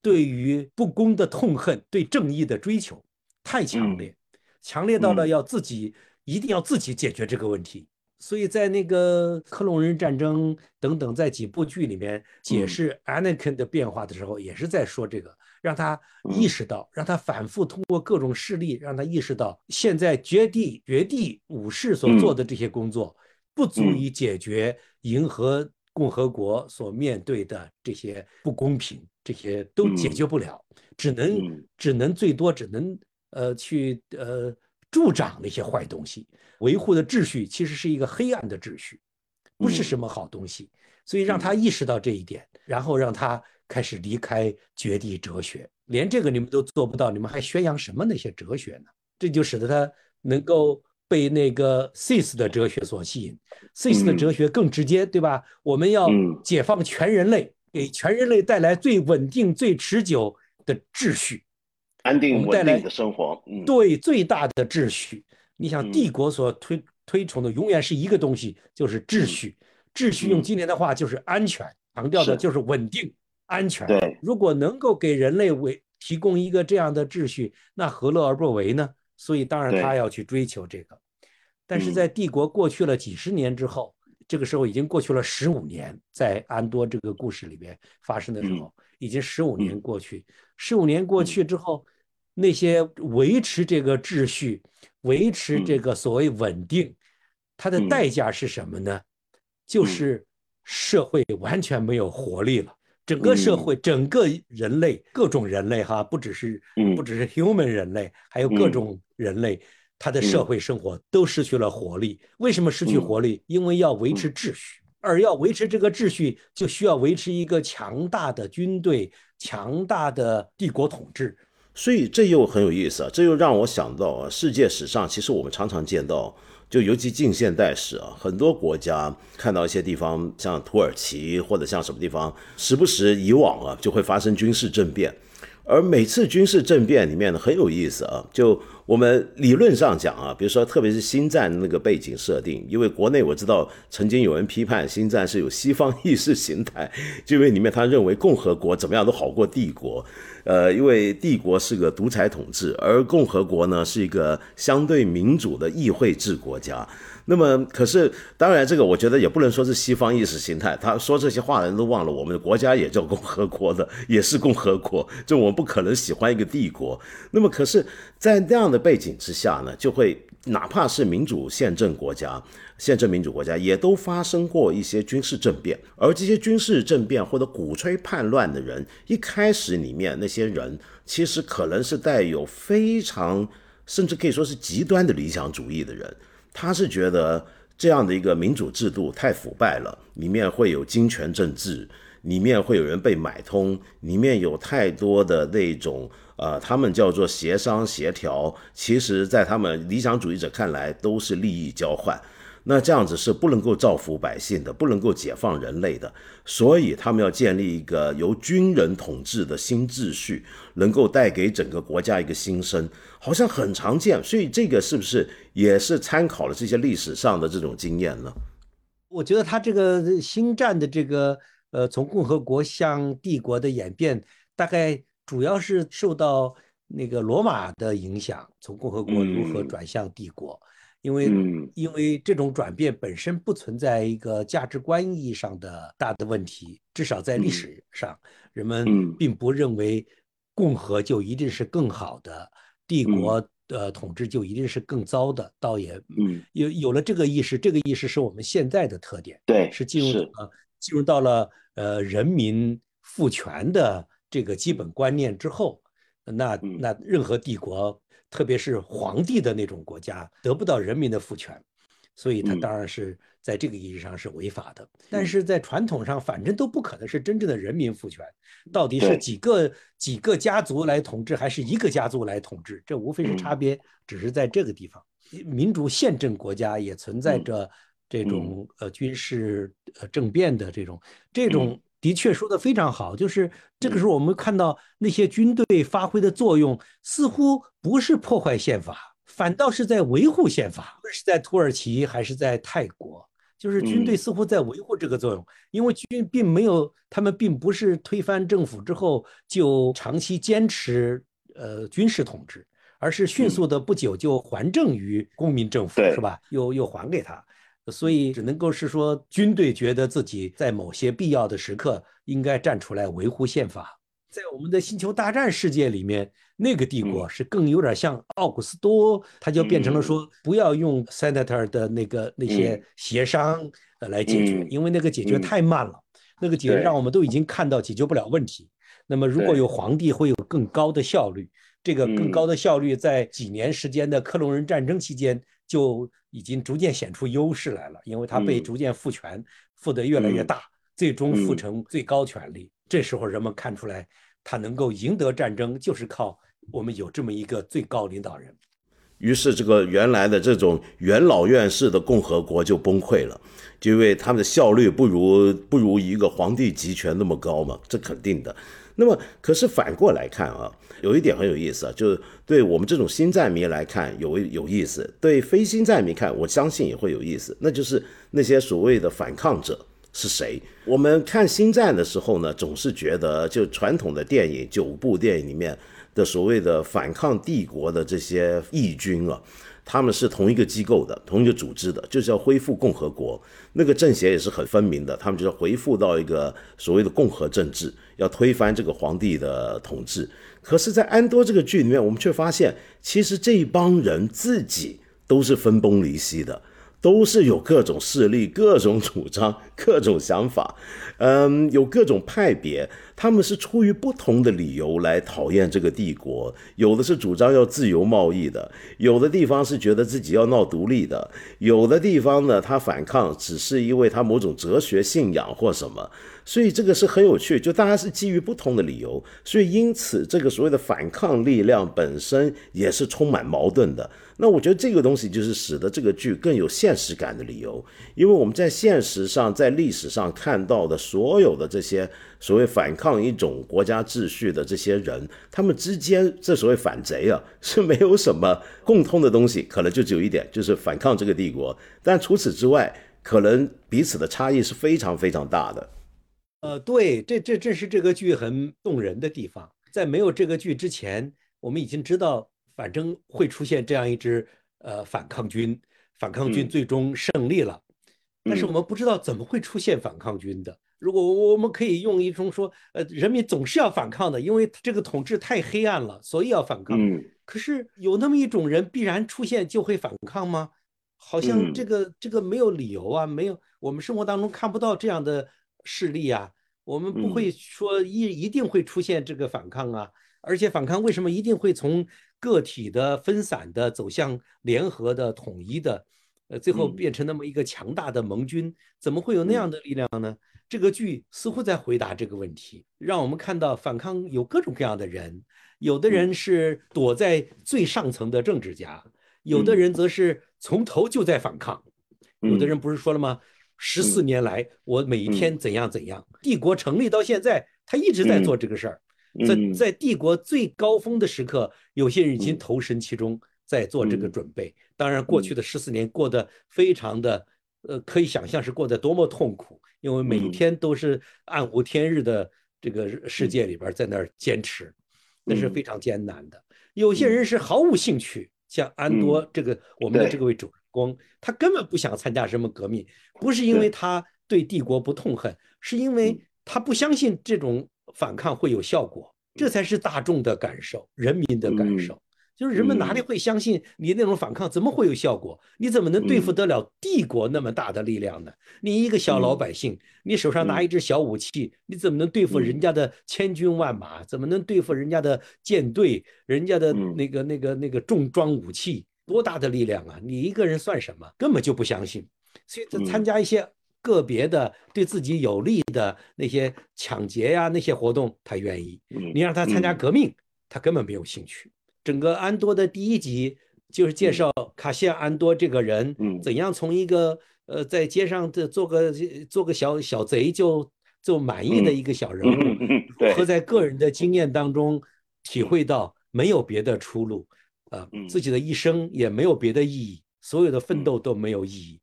对于不公的痛恨，对正义的追求太强烈。强烈到了要自己一定要自己解决这个问题，所以在那个克隆人战争等等在几部剧里面解释 Anakin 的变化的时候，也是在说这个，让他意识到，让他反复通过各种事例，让他意识到现在绝地绝地武士所做的这些工作不足以解决银河共和国所面对的这些不公平，这些都解决不了，只能只能最多只能。呃，去呃助长那些坏东西，维护的秩序其实是一个黑暗的秩序，不是什么好东西。所以让他意识到这一点，然后让他开始离开绝地哲学。连这个你们都做不到，你们还宣扬什么那些哲学呢？这就使得他能够被那个 cis 的哲学所吸引。cis 的哲学更直接，对吧？我们要解放全人类，给全人类带来最稳定、最持久的秩序。安定稳定的生活，对最大的秩序。你想，帝国所推推崇的永远是一个东西，就是秩序。秩序用今年的话就是安全，强调的就是稳定、安全。对，如果能够给人类为提供一个这样的秩序，那何乐而不为呢？所以，当然他要去追求这个。但是在帝国过去了几十年之后，这个时候已经过去了十五年，在安多这个故事里边发生的时候，已经十五年过去。十五年过去之后。那些维持这个秩序、维持这个所谓稳定，它的代价是什么呢？就是社会完全没有活力了。整个社会、整个人类、各种人类哈，不只是不只是 human 人类，还有各种人类，他的社会生活都失去了活力。为什么失去活力？因为要维持秩序，而要维持这个秩序，就需要维持一个强大的军队、强大的帝国统治。所以这又很有意思啊！这又让我想到啊，世界史上其实我们常常见到，就尤其近现代史啊，很多国家看到一些地方，像土耳其或者像什么地方，时不时以往啊就会发生军事政变，而每次军事政变里面呢很有意思啊，就。我们理论上讲啊，比如说，特别是星战那个背景设定，因为国内我知道曾经有人批判星战是有西方意识形态，就因为里面他认为共和国怎么样都好过帝国，呃，因为帝国是个独裁统治，而共和国呢是一个相对民主的议会制国家。那么，可是当然，这个我觉得也不能说是西方意识形态。他说这些话的人都忘了，我们的国家也叫共和国的，也是共和国。就我们不可能喜欢一个帝国。那么，可是，在那样的背景之下呢，就会哪怕是民主宪政国家、宪政民主国家，也都发生过一些军事政变。而这些军事政变或者鼓吹叛乱的人，一开始里面那些人，其实可能是带有非常，甚至可以说是极端的理想主义的人。他是觉得这样的一个民主制度太腐败了，里面会有金权政治，里面会有人被买通，里面有太多的那种呃，他们叫做协商协调，其实在他们理想主义者看来都是利益交换。那这样子是不能够造福百姓的，不能够解放人类的。所以他们要建立一个由军人统治的新秩序，能够带给整个国家一个新生，好像很常见。所以这个是不是也是参考了这些历史上的这种经验呢？我觉得他这个新战的这个呃，从共和国向帝国的演变，大概主要是受到那个罗马的影响，从共和国如何转向帝国。因为因为这种转变本身不存在一个价值观意义上的大的问题，至少在历史上，人们并不认为共和就一定是更好的，帝国的统治就一定是更糟的，倒也有有了这个意识，这个意识是我们现在的特点，对，是进入呃进入到了呃人民赋权的这个基本观念之后，那那任何帝国。特别是皇帝的那种国家得不到人民的赋权，所以他当然是在这个意义上是违法的。但是在传统上，反正都不可能是真正的人民赋权，到底是几个几个家族来统治，还是一个家族来统治？这无非是差别，只是在这个地方。民主宪政国家也存在着这种呃军事呃政变的这种这种。的确说的非常好，就是这个时候我们看到那些军队发挥的作用，似乎不是破坏宪法，反倒是在维护宪法。不是在土耳其还是在泰国，就是军队似乎在维护这个作用，因为军并没有，他们并不是推翻政府之后就长期坚持呃军事统治，而是迅速的不久就还政于公民政府，是吧？又又还给他。所以只能够是说，军队觉得自己在某些必要的时刻应该站出来维护宪法。在我们的星球大战世界里面，那个帝国是更有点像奥古斯都，他就变成了说不要用 senator 的那个那些协商来解决，因为那个解决太慢了，那个解决让我们都已经看到解决不了问题。那么如果有皇帝，会有更高的效率。这个更高的效率在几年时间的克隆人战争期间。就已经逐渐显出优势来了，因为他被逐渐赋权，赋得越来越大，最终赋成最高权力。这时候人们看出来，他能够赢得战争，就是靠我们有这么一个最高领导人。于是，这个原来的这种元老院式的共和国就崩溃了，就因为他们的效率不如不如一个皇帝集权那么高嘛，这肯定的。那么，可是反过来看啊。有一点很有意思啊，就是对我们这种新战迷来看有有意思，对非新战迷看，我相信也会有意思。那就是那些所谓的反抗者是谁？我们看新战的时候呢，总是觉得就传统的电影九部电影里面的所谓的反抗帝国的这些义军啊。他们是同一个机构的，同一个组织的，就是要恢复共和国。那个政协也是很分明的，他们就要恢复到一个所谓的共和政治，要推翻这个皇帝的统治。可是，在安多这个剧里面，我们却发现，其实这一帮人自己都是分崩离析的。都是有各种势力、各种主张、各种想法，嗯，有各种派别。他们是出于不同的理由来讨厌这个帝国。有的是主张要自由贸易的，有的地方是觉得自己要闹独立的，有的地方呢，他反抗只是因为他某种哲学信仰或什么。所以这个是很有趣，就大家是基于不同的理由，所以因此这个所谓的反抗力量本身也是充满矛盾的。那我觉得这个东西就是使得这个剧更有现实感的理由，因为我们在现实上、在历史上看到的所有的这些所谓反抗一种国家秩序的这些人，他们之间这所谓反贼啊 是没有什么共通的东西，可能就只有一点，就是反抗这个帝国。但除此之外，可能彼此的差异是非常非常大的。呃，对，这这正是这个剧很动人的地方。在没有这个剧之前，我们已经知道。反正会出现这样一支呃反抗军，反抗军最终胜利了，但是我们不知道怎么会出现反抗军的。如果我们可以用一种说，呃，人民总是要反抗的，因为这个统治太黑暗了，所以要反抗。可是有那么一种人必然出现就会反抗吗？好像这个这个没有理由啊，没有，我们生活当中看不到这样的事例啊，我们不会说一一定会出现这个反抗啊。而且反抗为什么一定会从个体的分散的走向联合的统一的，呃，最后变成那么一个强大的盟军？怎么会有那样的力量呢？这个剧似乎在回答这个问题，让我们看到反抗有各种各样的人，有的人是躲在最上层的政治家，有的人则是从头就在反抗，有的人不是说了吗？十四年来，我每一天怎样怎样。帝国成立到现在，他一直在做这个事儿。在在帝国最高峰的时刻，有些人已经投身其中，在做这个准备。当然，过去的十四年过得非常的，呃，可以想象是过得多么痛苦，因为每一天都是暗无天日的这个世界里边在那儿坚持，那是非常艰难的。有些人是毫无兴趣，像安多这个我们的这个位主人公，他根本不想参加什么革命，不是因为他对帝国不痛恨，是因为他不相信这种反抗会有效果，这才是大众的感受，人民的感受。就是人们哪里会相信你那种反抗？怎么会有效果？你怎么能对付得了帝国那么大的力量呢？你一个小老百姓，你手上拿一支小武器，你怎么能对付人家的千军万马？怎么能对付人家的舰队？人家的那个、那个、那个重装武器，多大的力量啊！你一个人算什么？根本就不相信。所以，他参加一些个别的对自己有利的那些抢劫呀、那些活动，他愿意。你让他参加革命，他根本没有兴趣。整个安多的第一集就是介绍卡西亚安多这个人，怎样从一个呃在街上的做个做个小小贼就就满意的一个小。人物，和在个人的。经验当中体会到没有别的出路，呃，自己的一生也没有别的意义，所有的奋斗都没有意义，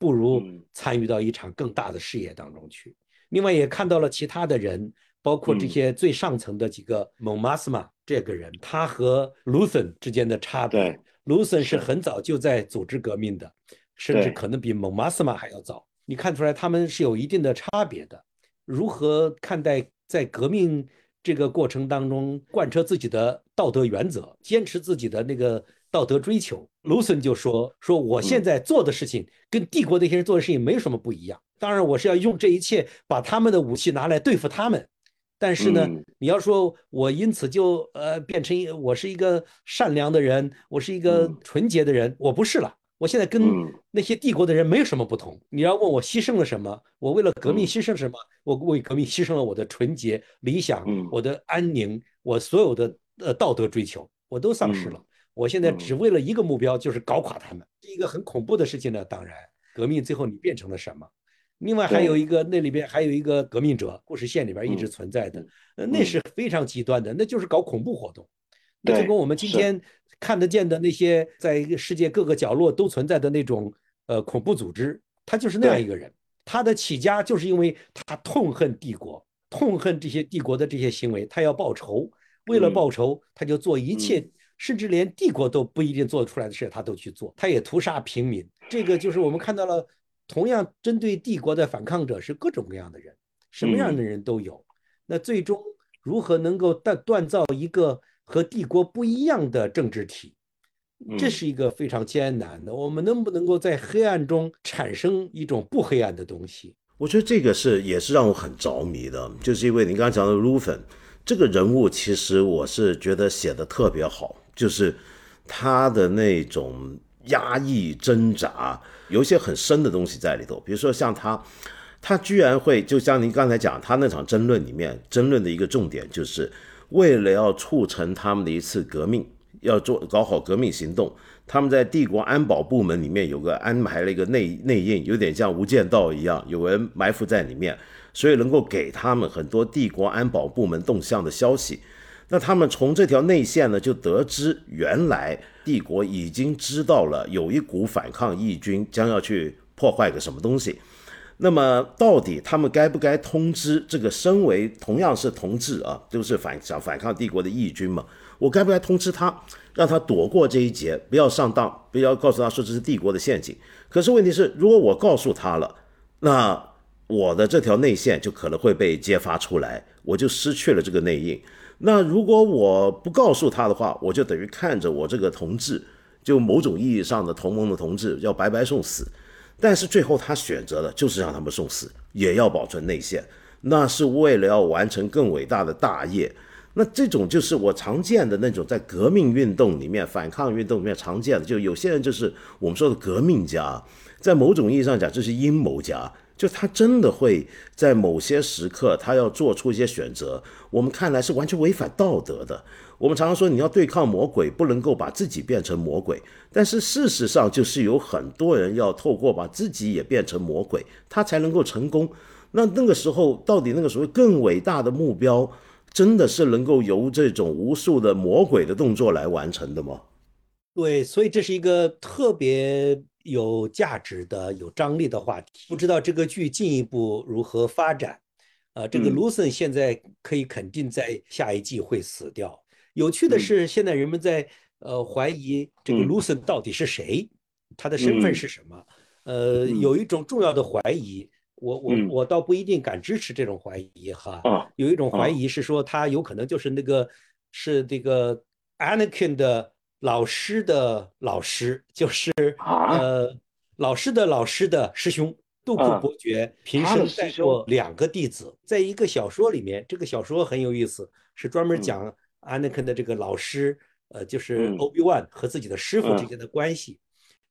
不如参与到一场更大的事业当中去。另外也看到了其他的人。包括这些最上层的几个蒙马斯马这个人，他和卢森之间的差别。卢森是很早就在组织革命的，甚至可能比蒙马斯马还要早。你看出来他们是有一定的差别的。如何看待在革命这个过程当中贯彻自己的道德原则，坚持自己的那个道德追求？卢森就说：“说我现在做的事情跟帝国那些人做的事情没有什么不一样。当然，我是要用这一切把他们的武器拿来对付他们。”但是呢，你要说我因此就呃变成一我是一个善良的人，我是一个纯洁的人，我不是了。我现在跟那些帝国的人没有什么不同。你要问我牺牲了什么？我为了革命牺牲什么？我为革命牺牲了我的纯洁、理想、我的安宁，我所有的呃道德追求我都丧失了。我现在只为了一个目标，就是搞垮他们。一个很恐怖的事情呢。当然，革命最后你变成了什么？另外还有一个，那里边还有一个革命者，故事线里边一直存在的，呃，那是非常极端的，那就是搞恐怖活动，那就跟我们今天看得见的那些在世界各个角落都存在的那种呃恐怖组织，他就是那样一个人，他的起家就是因为他痛恨帝国，痛恨这些帝国的这些行为，他要报仇，为了报仇，他就做一切，甚至连帝国都不一定做得出来的事，他都去做，他也屠杀平民，这个就是我们看到了。同样针对帝国的反抗者是各种各样的人，什么样的人都有。那最终如何能够锻锻造一个和帝国不一样的政治体，这是一个非常艰难的。我们能不能够在黑暗中产生一种不黑暗的东西？我觉得这个是也是让我很着迷的，就是因为你刚刚讲的卢粉这个人物，其实我是觉得写的特别好，就是他的那种压抑挣扎。有一些很深的东西在里头，比如说像他，他居然会就像您刚才讲，他那场争论里面争论的一个重点，就是为了要促成他们的一次革命，要做搞好革命行动，他们在帝国安保部门里面有个安排了一个内内应，有点像无间道一样，有人埋伏在里面，所以能够给他们很多帝国安保部门动向的消息。那他们从这条内线呢，就得知原来帝国已经知道了有一股反抗义军将要去破坏个什么东西。那么到底他们该不该通知这个身为同样是同志啊，就是反想反抗帝国的义军嘛？我该不该通知他，让他躲过这一劫，不要上当，不要告诉他说这是帝国的陷阱？可是问题是，如果我告诉他了，那我的这条内线就可能会被揭发出来，我就失去了这个内应。那如果我不告诉他的话，我就等于看着我这个同志，就某种意义上的同盟的同志要白白送死。但是最后他选择的就是让他们送死，也要保存内线，那是为了要完成更伟大的大业。那这种就是我常见的那种在革命运动里面、反抗运动里面常见的，就有些人就是我们说的革命家，在某种意义上讲，这是阴谋家。就他真的会在某些时刻，他要做出一些选择，我们看来是完全违反道德的。我们常常说，你要对抗魔鬼，不能够把自己变成魔鬼。但是事实上，就是有很多人要透过把自己也变成魔鬼，他才能够成功。那那个时候，到底那个所谓更伟大的目标，真的是能够由这种无数的魔鬼的动作来完成的吗？对，所以这是一个特别有价值的、有张力的话题。不知道这个剧进一步如何发展？呃，这个卢森现在可以肯定在下一季会死掉。有趣的是，现在人们在呃怀疑这个卢森到底是谁，他的身份是什么？呃，有一种重要的怀疑，我我我倒不一定敢支持这种怀疑哈。有一种怀疑是说他有可能就是那个是这个 Anakin 的。老师的老师就是呃，老师的老师的师兄杜库伯爵平生带过两个弟子，在一个小说里面，这个小说很有意思，是专门讲 Anakin 的这个老师，呃，就是 Obi Wan 和自己的师傅之间的关系。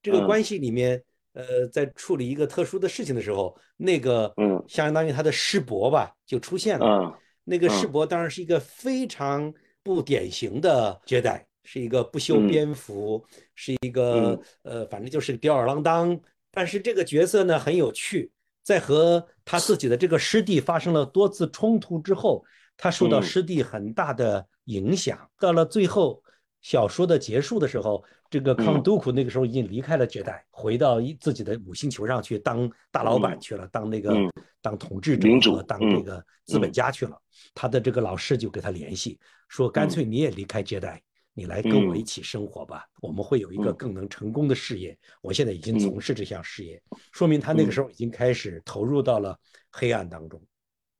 这个关系里面，呃，在处理一个特殊的事情的时候，那个相当于他的师伯吧，就出现了。那个师伯当然是一个非常不典型的接待。是一个不修边幅，是一个呃，反正就是吊儿郎当。但是这个角色呢很有趣，在和他自己的这个师弟发生了多次冲突之后，他受到师弟很大的影响。到了最后小说的结束的时候，这个康都库那个时候已经离开了绝代，回到自己的五星球上去当大老板去了，当那个当统治者和当这个资本家去了。他的这个老师就给他联系，说干脆你也离开接待。你来跟我一起生活吧，我们会有一个更能成功的事业。我现在已经从事这项事业，说明他那个时候已经开始投入到了黑暗当中。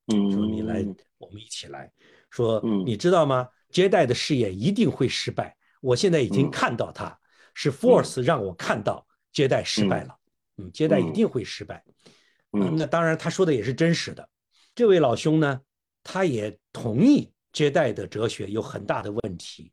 嗯，说你来，我们一起来。说你知道吗？接待的事业一定会失败。我现在已经看到他是 Force 让我看到接待失败了。嗯，接待一定会失败。嗯，那当然他说的也是真实的。这位老兄呢，他也同意接待的哲学有很大的问题。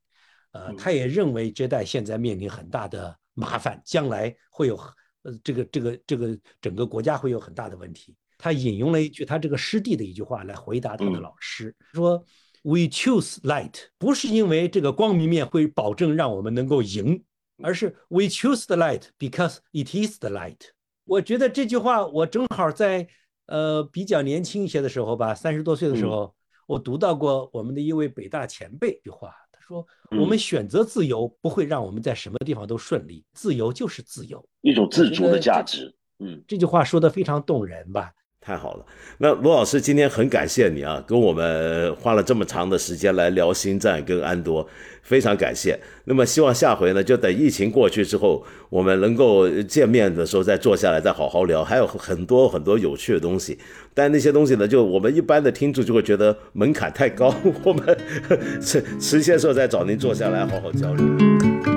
呃，他也认为接待现在面临很大的麻烦，将来会有呃这个这个这个整个国家会有很大的问题。他引用了一句他这个师弟的一句话来回答他的老师，说：“We choose light，不是因为这个光明面会保证让我们能够赢，而是 We choose the light because it is the light。”我觉得这句话我正好在呃比较年轻一些的时候吧，三十多岁的时候，我读到过我们的一位北大前辈一句话。说我们选择自由不会让我们在什么地方都顺利，自由就是自由，一种自主的价值。嗯，这句话说的非常动人吧。太好了，那罗老师今天很感谢你啊，跟我们花了这么长的时间来聊星战跟安多，非常感谢。那么希望下回呢，就等疫情过去之后，我们能够见面的时候再坐下来再好好聊，还有很多很多有趣的东西。但那些东西呢，就我们一般的听众就会觉得门槛太高，我们 迟迟些时候再找您坐下来好好交流。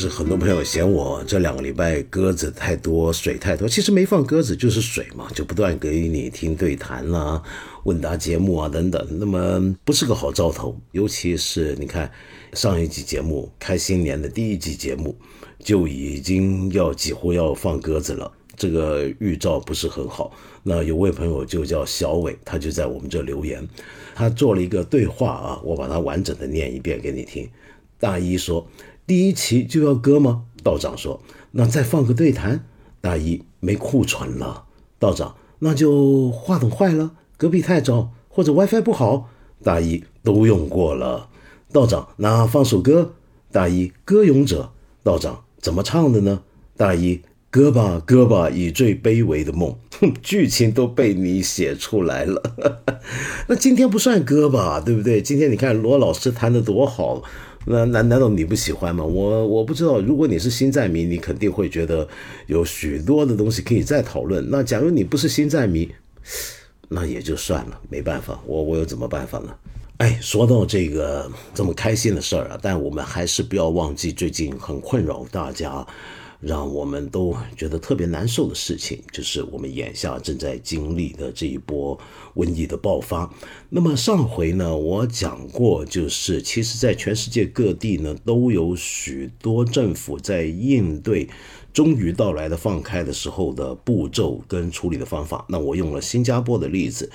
是很多朋友嫌我这两个礼拜鸽子太多，水太多？其实没放鸽子就是水嘛，就不断给你听对谈啦、问答节目啊等等，那么不是个好兆头。尤其是你看上一集节目开新年的第一集节目，就已经要几乎要放鸽子了，这个预兆不是很好。那有位朋友就叫小伟，他就在我们这留言，他做了一个对话啊，我把它完整的念一遍给你听。大一说。第一期就要割吗？道长说：“那再放个对谈。”大一没库存了。道长：“那就话筒坏了，隔壁太吵，或者 WiFi 不好。”大一都用过了。道长：“那放首歌。”大一：“歌咏者。”道长：“怎么唱的呢？”大一：“歌吧，歌吧，以最卑微的梦。”哼，剧情都被你写出来了。那今天不算歌吧？对不对？今天你看罗老师弹的多好。那难难道你不喜欢吗？我我不知道。如果你是星战迷，你肯定会觉得有许多的东西可以再讨论。那假如你不是星战迷，那也就算了，没办法，我我有怎么办法呢？哎，说到这个这么开心的事儿啊，但我们还是不要忘记最近很困扰大家。让我们都觉得特别难受的事情，就是我们眼下正在经历的这一波瘟疫的爆发。那么上回呢，我讲过，就是其实，在全世界各地呢，都有许多政府在应对终于到来的放开的时候的步骤跟处理的方法。那我用了新加坡的例子，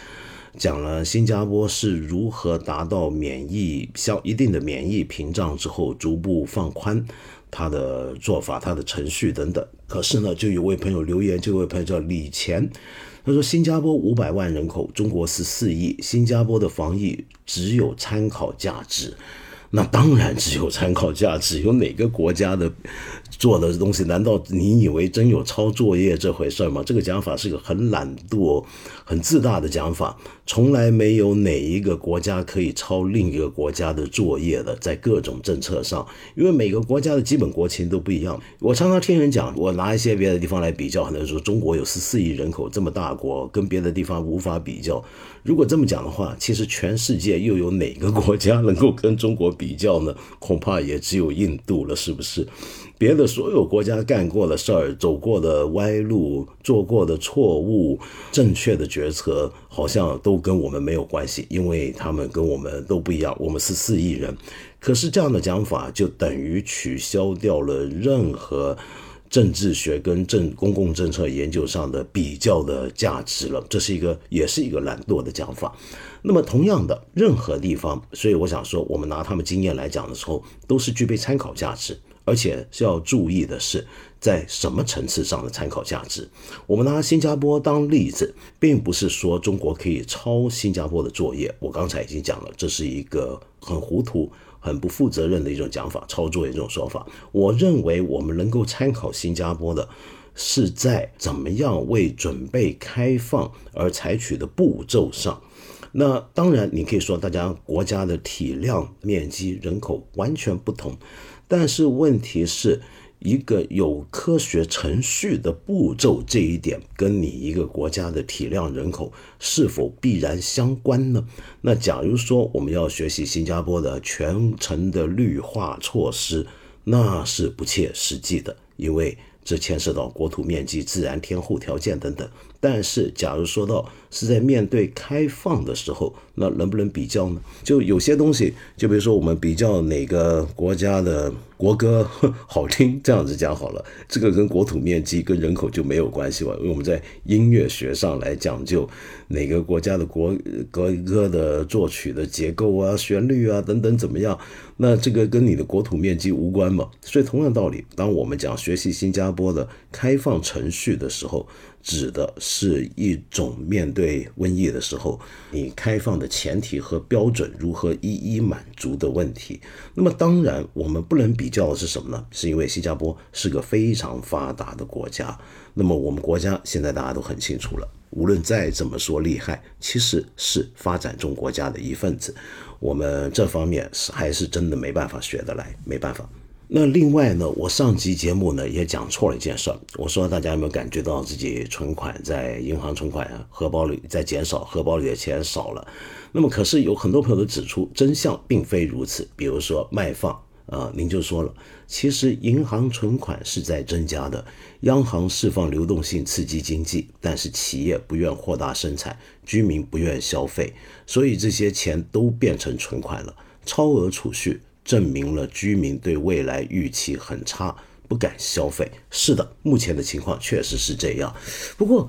讲了新加坡是如何达到免疫消一定的免疫屏障之后，逐步放宽他的做法、他的程序等等。可是呢，就有位朋友留言，这位朋友叫李乾，他说新加坡五百万人口，中国十四亿，新加坡的防疫只有参考价值。那当然只有参考价值，有哪个国家的做的东西，难道你以为真有抄作业这回事吗？这个讲法是个很懒惰、很自大的讲法，从来没有哪一个国家可以抄另一个国家的作业的，在各种政策上，因为每个国家的基本国情都不一样。我常常听人讲，我拿一些别的地方来比较，很多人说中国有十四亿人口这么大国，跟别的地方无法比较。如果这么讲的话，其实全世界又有哪个国家能够跟中国比较呢？恐怕也只有印度了，是不是？别的所有国家干过的事儿、走过的歪路、做过的错误、正确的决策，好像都跟我们没有关系，因为他们跟我们都不一样。我们是四亿人，可是这样的讲法就等于取消掉了任何。政治学跟政公共政策研究上的比较的价值了，这是一个也是一个懒惰的讲法。那么同样的，任何地方，所以我想说，我们拿他们经验来讲的时候，都是具备参考价值，而且是要注意的是，在什么层次上的参考价值。我们拿新加坡当例子，并不是说中国可以抄新加坡的作业。我刚才已经讲了，这是一个很糊涂。很不负责任的一种讲法，操作一种说法。我认为我们能够参考新加坡的，是在怎么样为准备开放而采取的步骤上。那当然，你可以说大家国家的体量、面积、人口完全不同，但是问题是。一个有科学程序的步骤，这一点跟你一个国家的体量、人口是否必然相关呢？那假如说我们要学习新加坡的全程的绿化措施，那是不切实际的，因为这牵涉到国土面积、自然天候条件等等。但是，假如说到是在面对开放的时候，那能不能比较呢？就有些东西，就比如说我们比较哪个国家的国歌好听，这样子讲好了，这个跟国土面积、跟人口就没有关系了，因为我们在音乐学上来讲究哪个国家的国国歌的作曲的结构啊、旋律啊等等怎么样，那这个跟你的国土面积无关嘛。所以同样道理，当我们讲学习新加坡的开放程序的时候，指的是一种面对瘟疫的时候，你开放的前提和标准如何一一满足的问题。那么，当然我们不能比较的是什么呢？是因为新加坡是个非常发达的国家。那么，我们国家现在大家都很清楚了，无论再怎么说厉害，其实是发展中国家的一份子。我们这方面是还是真的没办法学得来，没办法。那另外呢，我上集节目呢也讲错了一件事儿。我说大家有没有感觉到自己存款在银行存款啊，荷包里在减少，荷包里的钱少了？那么可是有很多朋友都指出，真相并非如此。比如说卖放啊，您就说了，其实银行存款是在增加的，央行释放流动性刺激经济，但是企业不愿扩大生产，居民不愿消费，所以这些钱都变成存款了，超额储蓄。证明了居民对未来预期很差，不敢消费。是的，目前的情况确实是这样。不过，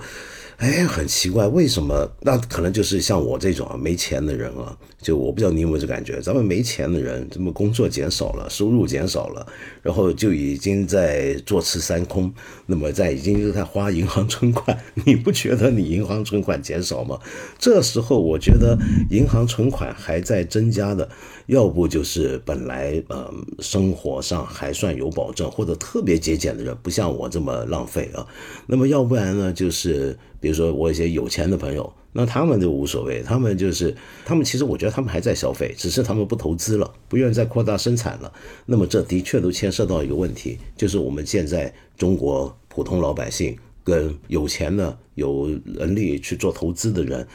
哎，很奇怪，为什么？那可能就是像我这种啊，没钱的人啊。就我不知道你有没有这感觉，咱们没钱的人，这么工作减少了，收入减少了，然后就已经在坐吃山空，那么在已经在花银行存款，你不觉得你银行存款减少吗？这时候我觉得银行存款还在增加的，要不就是本来呃生活上还算有保证，或者特别节俭的人，不像我这么浪费啊，那么要不然呢，就是比如说我一些有钱的朋友。那他们就无所谓，他们就是他们，其实我觉得他们还在消费，只是他们不投资了，不愿意再扩大生产了。那么这的确都牵涉到一个问题，就是我们现在中国普通老百姓跟有钱的、有能力去做投资的人，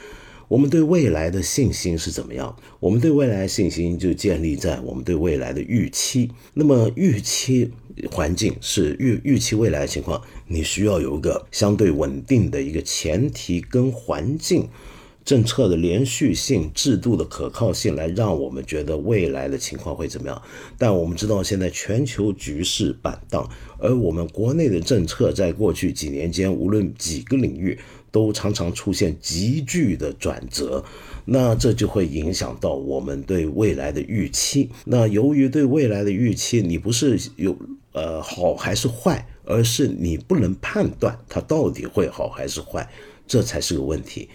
我们对未来的信心是怎么样？我们对未来信心就建立在我们对未来的预期。那么预期。环境是预预期未来的情况，你需要有一个相对稳定的一个前提跟环境，政策的连续性、制度的可靠性，来让我们觉得未来的情况会怎么样。但我们知道，现在全球局势板荡，而我们国内的政策在过去几年间，无论几个领域，都常常出现急剧的转折。那这就会影响到我们对未来的预期。那由于对未来的预期，你不是有呃好还是坏，而是你不能判断它到底会好还是坏，这才是个问题。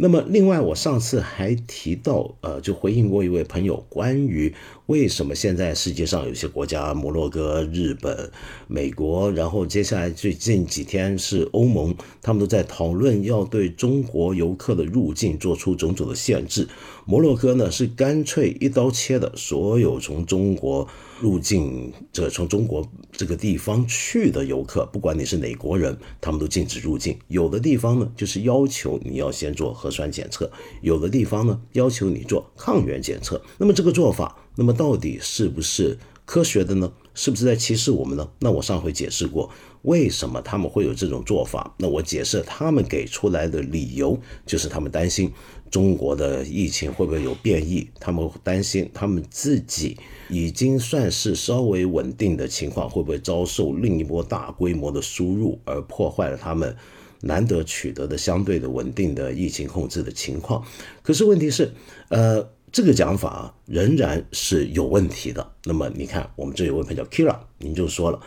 那么，另外，我上次还提到，呃，就回应过一位朋友，关于为什么现在世界上有些国家，摩洛哥、日本、美国，然后接下来最近几天是欧盟，他们都在讨论要对中国游客的入境做出种种的限制。摩洛哥呢是干脆一刀切的，所有从中国。入境这从中国这个地方去的游客，不管你是哪国人，他们都禁止入境。有的地方呢，就是要求你要先做核酸检测；有的地方呢，要求你做抗原检测。那么这个做法，那么到底是不是科学的呢？是不是在歧视我们呢？那我上回解释过，为什么他们会有这种做法？那我解释他们给出来的理由，就是他们担心中国的疫情会不会有变异，他们担心他们自己。已经算是稍微稳定的情况，会不会遭受另一波大规模的输入，而破坏了他们难得取得的相对的稳定的疫情控制的情况？可是问题是，呃，这个讲法仍然是有问题的。那么你看，我们这有位朋友叫 Kira，您就说了，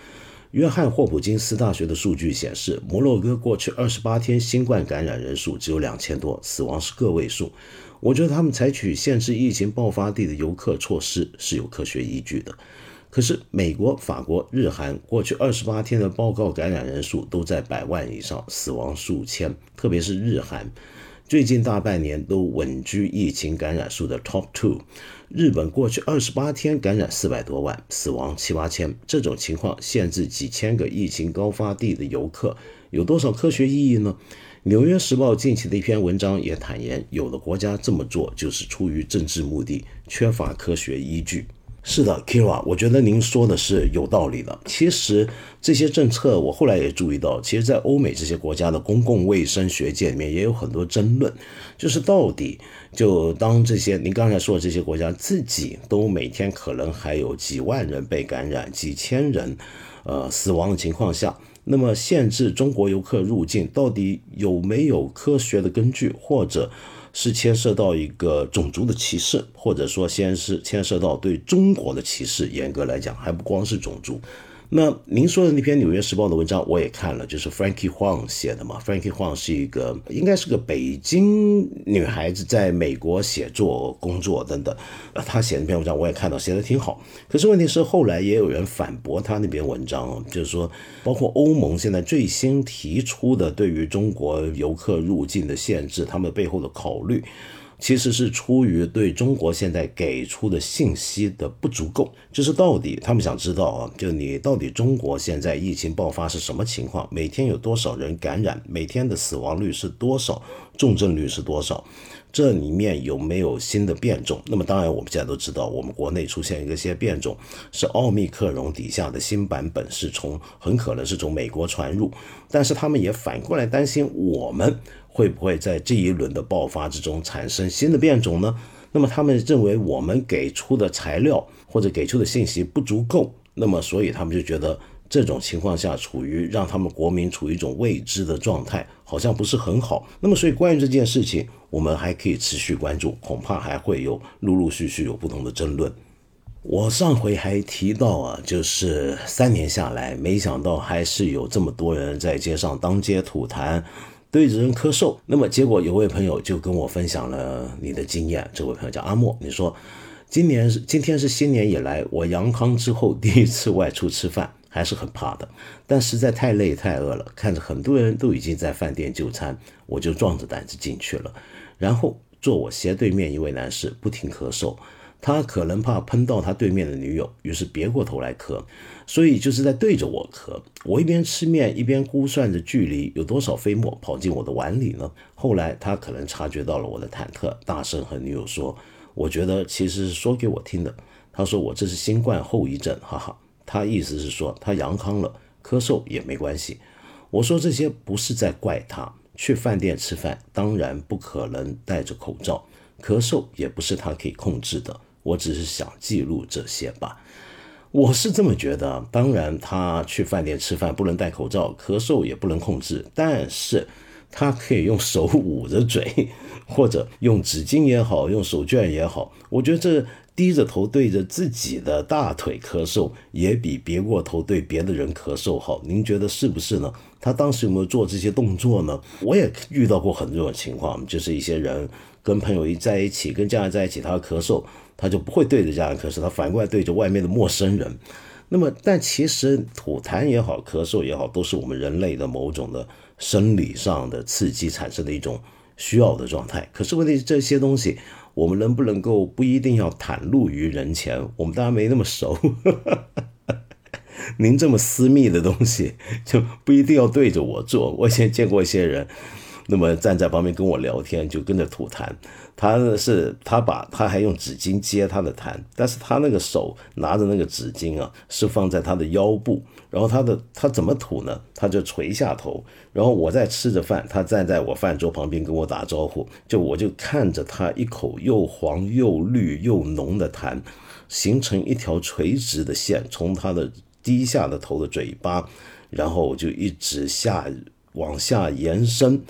约翰霍普金斯大学的数据显示，摩洛哥过去二十八天新冠感染人数只有两千多，死亡是个位数。我觉得他们采取限制疫情爆发地的游客措施是有科学依据的。可是美国、法国、日韩过去二十八天的报告感染人数都在百万以上，死亡数千。特别是日韩，最近大半年都稳居疫情感染数的 top two。日本过去二十八天感染四百多万，死亡七八千。这种情况限制几千个疫情高发地的游客，有多少科学意义呢？《纽约时报》近期的一篇文章也坦言，有的国家这么做就是出于政治目的，缺乏科学依据。是的，Kira，我觉得您说的是有道理的。其实这些政策，我后来也注意到，其实，在欧美这些国家的公共卫生学界里面也有很多争论，就是到底就当这些您刚才说的这些国家自己都每天可能还有几万人被感染、几千人呃死亡的情况下。那么限制中国游客入境到底有没有科学的根据，或者是牵涉到一个种族的歧视，或者说先是牵涉到对中国的歧视？严格来讲，还不光是种族。那您说的那篇《纽约时报》的文章我也看了，就是 Frankie Huang 写的嘛。Frankie Huang 是一个应该是个北京女孩子，在美国写作、工作等等。呃，她写那篇文章我也看到，写的挺好。可是问题是后来也有人反驳他那篇文章，就是说，包括欧盟现在最新提出的对于中国游客入境的限制，他们背后的考虑。其实是出于对中国现在给出的信息的不足够，就是到底他们想知道啊，就你到底中国现在疫情爆发是什么情况，每天有多少人感染，每天的死亡率是多少，重症率是多少，这里面有没有新的变种？那么当然我们现在都知道，我们国内出现一些变种，是奥密克戎底下的新版本，是从很可能是从美国传入，但是他们也反过来担心我们。会不会在这一轮的爆发之中产生新的变种呢？那么他们认为我们给出的材料或者给出的信息不足够，那么所以他们就觉得这种情况下处于让他们国民处于一种未知的状态，好像不是很好。那么所以关于这件事情，我们还可以持续关注，恐怕还会有陆陆续续有不同的争论。我上回还提到啊，就是三年下来，没想到还是有这么多人在街上当街吐痰。对着人咳嗽，那么结果有位朋友就跟我分享了你的经验。这位朋友叫阿莫，你说今年是今天是新年以来我阳康之后第一次外出吃饭，还是很怕的。但实在太累太饿了，看着很多人都已经在饭店就餐，我就壮着胆子进去了。然后坐我斜对面一位男士不停咳嗽。他可能怕喷到他对面的女友，于是别过头来咳，所以就是在对着我咳。我一边吃面一边估算着距离有多少飞沫跑进我的碗里呢。后来他可能察觉到了我的忐忑，大声和女友说：“我觉得其实是说给我听的。”他说：“我这是新冠后遗症，哈哈。”他意思是说他阳康了，咳嗽也没关系。我说这些不是在怪他，去饭店吃饭，当然不可能戴着口罩，咳嗽也不是他可以控制的。我只是想记录这些吧，我是这么觉得。当然，他去饭店吃饭不能戴口罩，咳嗽也不能控制，但是他可以用手捂着嘴，或者用纸巾也好，用手绢也好。我觉得这低着头对着自己的大腿咳嗽，也比别过头对别的人咳嗽好。您觉得是不是呢？他当时有没有做这些动作呢？我也遇到过很多种情况，就是一些人跟朋友一在一起，跟家人在一起，他咳嗽。他就不会对着家人咳嗽，他反过来对着外面的陌生人。那么，但其实吐痰也好，咳嗽也好，都是我们人类的某种的生理上的刺激产生的一种需要的状态。可是问题是，这些东西我们能不能够不一定要袒露于人前？我们大家没那么熟，您这么私密的东西就不一定要对着我做。我以前见过一些人。那么站在旁边跟我聊天，就跟着吐痰。他是他把他还用纸巾接他的痰，但是他那个手拿着那个纸巾啊，是放在他的腰部。然后他的他怎么吐呢？他就垂下头。然后我在吃着饭，他站在我饭桌旁边跟我打招呼。就我就看着他一口又黄又绿又浓的痰，形成一条垂直的线，从他的低下的头的嘴巴，然后就一直下往下延伸。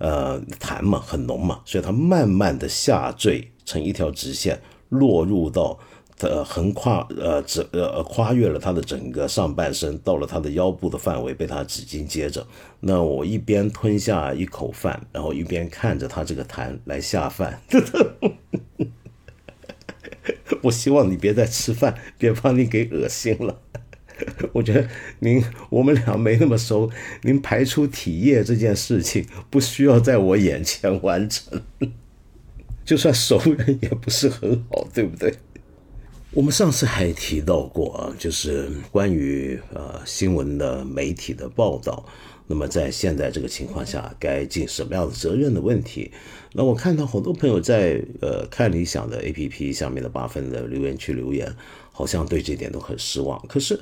呃，痰嘛很浓嘛，所以它慢慢的下坠成一条直线，落入到呃横跨呃整呃跨越了他的整个上半身，到了他的腰部的范围，被他纸巾接着。那我一边吞下一口饭，然后一边看着他这个痰来下饭。我希望你别再吃饭，别把你给恶心了。我觉得您我们俩没那么熟，您排出体液这件事情不需要在我眼前完成，就算熟人也不是很好，对不对？我们上次还提到过啊，就是关于呃新闻的媒体的报道，那么在现在这个情况下该尽什么样的责任的问题。那我看到好多朋友在呃看理想的 APP 下面的八分的留言区留言，好像对这点都很失望。可是。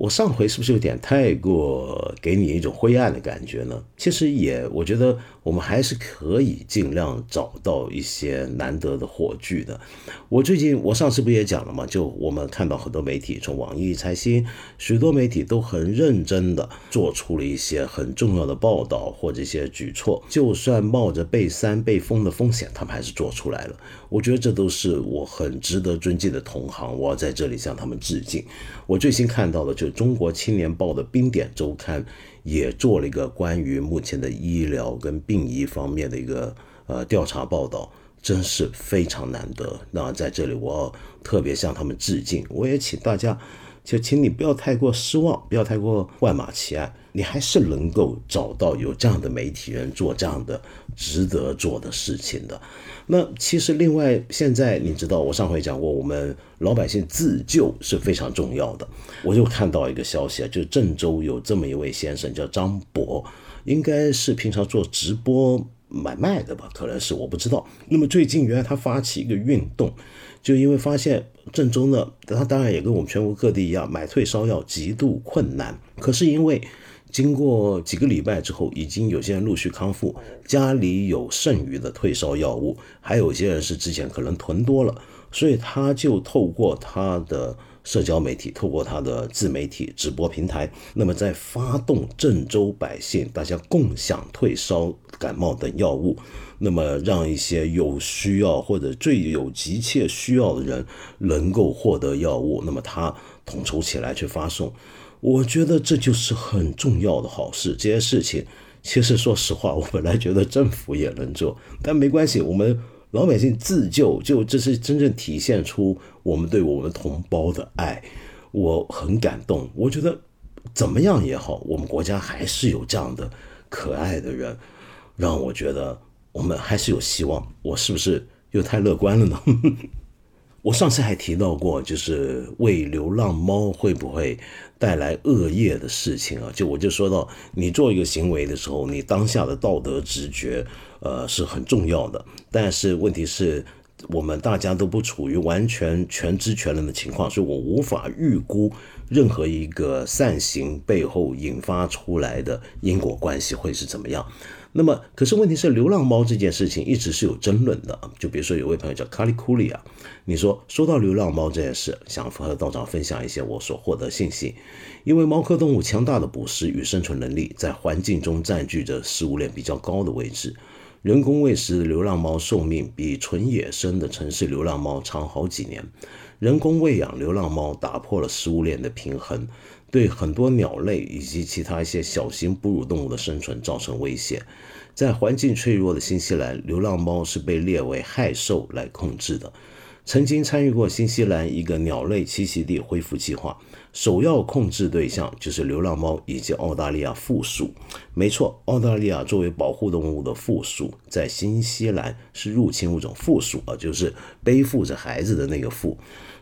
我上回是不是有点太过给你一种灰暗的感觉呢？其实也，我觉得我们还是可以尽量找到一些难得的火炬的。我最近，我上次不也讲了吗？就我们看到很多媒体，从网易、财新，许多媒体都很认真的做出了一些很重要的报道或者一些举措，就算冒着被删被封的风险，他们还是做出来了。我觉得这都是我很值得尊敬的同行，我要在这里向他们致敬。我最新看到的就是。中国青年报的冰点周刊也做了一个关于目前的医疗跟病医方面的一个呃调查报道，真是非常难得。那在这里我要特别向他们致敬，我也请大家。就请你不要太过失望，不要太过万马齐喑，你还是能够找到有这样的媒体人做这样的值得做的事情的。那其实另外，现在你知道，我上回讲过，我们老百姓自救是非常重要的。我就看到一个消息啊，就郑州有这么一位先生叫张博，应该是平常做直播买卖的吧，可能是我不知道。那么最近原来他发起一个运动。就因为发现郑州呢，他当然也跟我们全国各地一样，买退烧药极度困难。可是因为经过几个礼拜之后，已经有些人陆续康复，家里有剩余的退烧药物，还有些人是之前可能囤多了，所以他就透过他的社交媒体，透过他的自媒体直播平台，那么在发动郑州百姓大家共享退烧、感冒等药物。那么让一些有需要或者最有急切需要的人能够获得药物，那么他统筹起来去发送，我觉得这就是很重要的好事。这些事情其实说实话，我本来觉得政府也能做，但没关系，我们老百姓自救，就这是真正体现出我们对我们同胞的爱。我很感动，我觉得怎么样也好，我们国家还是有这样的可爱的人，让我觉得。我们还是有希望，我是不是又太乐观了呢？我上次还提到过，就是喂流浪猫会不会带来恶业的事情啊？就我就说到，你做一个行为的时候，你当下的道德直觉，呃，是很重要的。但是问题是，我们大家都不处于完全全知全能的情况，所以我无法预估任何一个善行背后引发出来的因果关系会是怎么样。那么，可是问题是，流浪猫这件事情一直是有争论的。就比如说，有位朋友叫卡里库里啊，你说说到流浪猫这件事，想和道长分享一些我所获得信息。因为猫科动物强大的捕食与生存能力，在环境中占据着食物链比较高的位置。人工喂食的流浪猫寿命比纯野生的城市流浪猫长好几年。人工喂养流浪猫打破了食物链的平衡。对很多鸟类以及其他一些小型哺乳动物的生存造成威胁。在环境脆弱的新西兰，流浪猫是被列为害兽来控制的。曾经参与过新西兰一个鸟类栖息地恢复计划，首要控制对象就是流浪猫以及澳大利亚负鼠。没错，澳大利亚作为保护动物的负鼠，在新西兰是入侵物种负鼠啊，就是背负着孩子的那个负。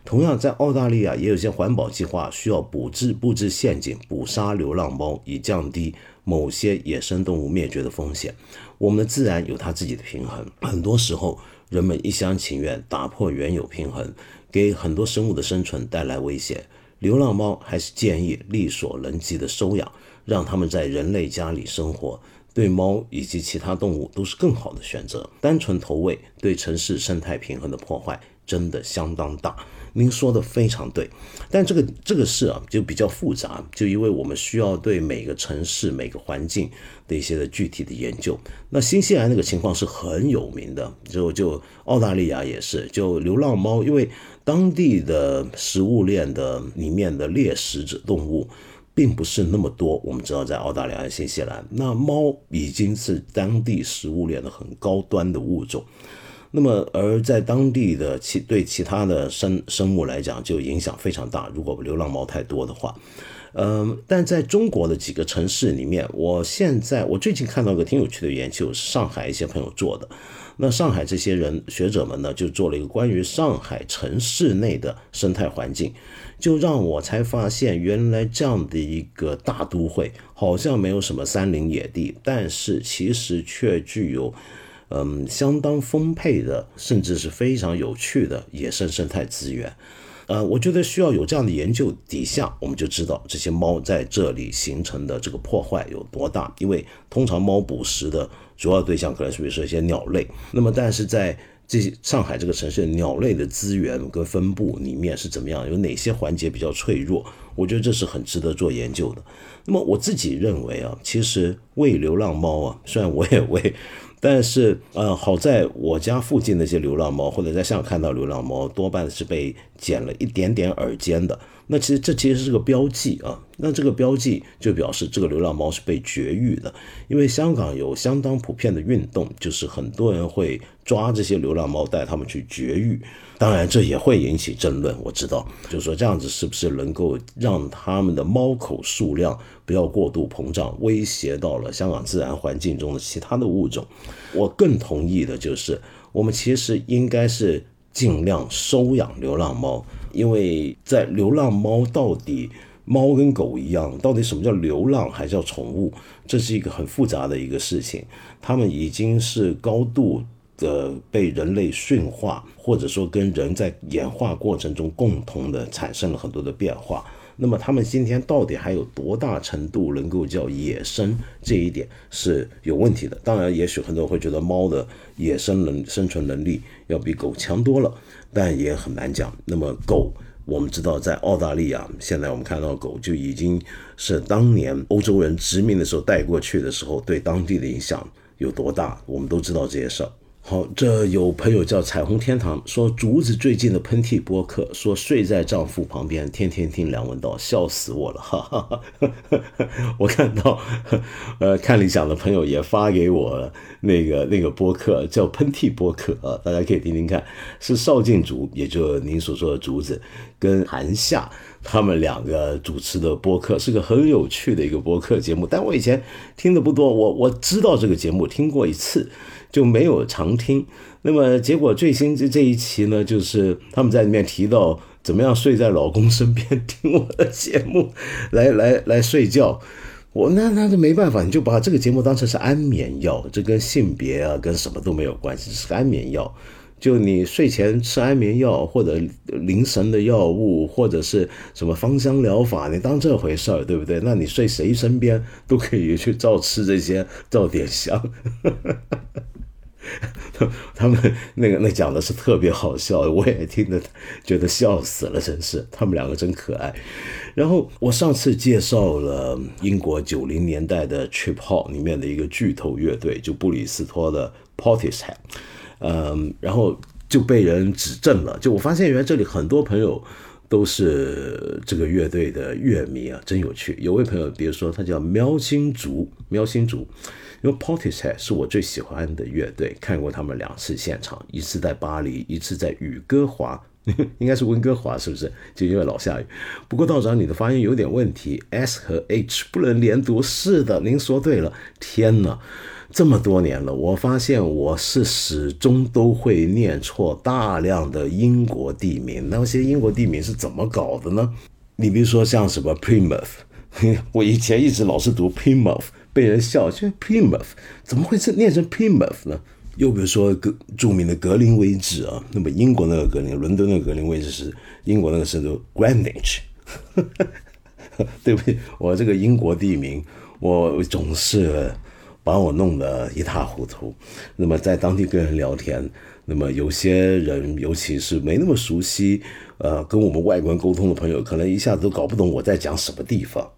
同样，在澳大利亚也有些环保计划需要布置布置陷阱捕杀流浪猫，以降低某些野生动物灭绝的风险。我们的自然有它自己的平衡，很多时候人们一厢情愿打破原有平衡，给很多生物的生存带来威胁。流浪猫还是建议力所能及的收养，让它们在人类家里生活，对猫以及其他动物都是更好的选择。单纯投喂对城市生态平衡的破坏真的相当大。您说的非常对，但这个这个事啊就比较复杂，就因为我们需要对每个城市、每个环境的一些的具体的研究。那新西兰那个情况是很有名的，就就澳大利亚也是，就流浪猫，因为当地的食物链的里面的猎食者动物并不是那么多。我们知道在澳大利亚、新西兰，那猫已经是当地食物链的很高端的物种。那么，而在当地的其对其他的生生物来讲，就影响非常大。如果流浪猫太多的话，嗯，但在中国的几个城市里面，我现在我最近看到一个挺有趣的研究，是上海一些朋友做的。那上海这些人学者们呢，就做了一个关于上海城市内的生态环境，就让我才发现，原来这样的一个大都会，好像没有什么山林野地，但是其实却具有。嗯，相当丰沛的，甚至是非常有趣的野生生态资源。呃，我觉得需要有这样的研究底下，我们就知道这些猫在这里形成的这个破坏有多大。因为通常猫捕食的主要对象可能是比如说一些鸟类，那么但是在这些上海这个城市，鸟类的资源跟分布里面是怎么样？有哪些环节比较脆弱？我觉得这是很值得做研究的。那么我自己认为啊，其实喂流浪猫啊，虽然我也喂。但是，嗯，好在我家附近那些流浪猫，或者在香港看到流浪猫，多半是被剪了一点点耳尖的。那其实这其实是个标记啊。那这个标记就表示这个流浪猫是被绝育的。因为香港有相当普遍的运动，就是很多人会抓这些流浪猫，带它们去绝育。当然，这也会引起争论。我知道，就是说这样子是不是能够让他们的猫口数量不要过度膨胀，威胁到了香港自然环境中的其他的物种？我更同意的就是，我们其实应该是尽量收养流浪猫，因为在流浪猫到底猫跟狗一样，到底什么叫流浪，还是叫宠物？这是一个很复杂的一个事情。它们已经是高度。的被人类驯化，或者说跟人在演化过程中共同的产生了很多的变化。那么他们今天到底还有多大程度能够叫野生？这一点是有问题的。当然，也许很多人会觉得猫的野生能生存能力要比狗强多了，但也很难讲。那么狗，我们知道在澳大利亚，现在我们看到狗就已经是当年欧洲人殖民的时候带过去的时候，对当地的影响有多大，我们都知道这些事儿。好，这有朋友叫彩虹天堂说竹子最近的喷嚏播客说睡在丈夫旁边，天天听梁文道，笑死我了，哈哈哈。我看到，呃，看理想的朋友也发给我那个那个播客叫喷嚏播客啊，大家可以听听看，是邵静竹，也就您所说的竹子跟韩夏他们两个主持的播客，是个很有趣的一个播客节目，但我以前听的不多，我我知道这个节目听过一次。就没有常听，那么结果最新这这一期呢，就是他们在里面提到怎么样睡在老公身边听我的节目，来来来睡觉。我那那就没办法，你就把这个节目当成是安眠药，这跟性别啊跟什么都没有关系，是安眠药。就你睡前吃安眠药或者凝神的药物，或者是什么芳香疗法，你当这回事儿，对不对？那你睡谁身边都可以去照吃这些，照点香。他们那个那讲的是特别好笑，我也听得觉得笑死了，真是他们两个真可爱。然后我上次介绍了英国九零年代的 Trip Hop 里面的一个巨头乐队，就布里斯托的 Portishead，嗯，然后就被人指正了，就我发现原来这里很多朋友都是这个乐队的乐迷啊，真有趣。有位朋友，比如说他叫喵星竹，喵星竹。因为 Portishead 是我最喜欢的乐队，看过他们两次现场，一次在巴黎，一次在雨哥华，应该是温哥华，是不是？就因为老下雨。不过道长，你的发音有点问题，S 和 H 不能连读。是的，您说对了。天哪，这么多年了，我发现我是始终都会念错大量的英国地名。那些英国地名是怎么搞的呢？你比如说像什么 Plymouth，我以前一直老是读 Plymouth。被人笑，就 Plymouth 怎么会是念成 Plymouth 呢？又比如说格著名的格林威治啊，那么英国那个格林，伦敦那个格林威治是英国那个是都 Greenwich，对不起，我这个英国地名我总是把我弄得一塌糊涂。那么在当地跟人聊天，那么有些人尤其是没那么熟悉，呃，跟我们外国人沟通的朋友，可能一下子都搞不懂我在讲什么地方。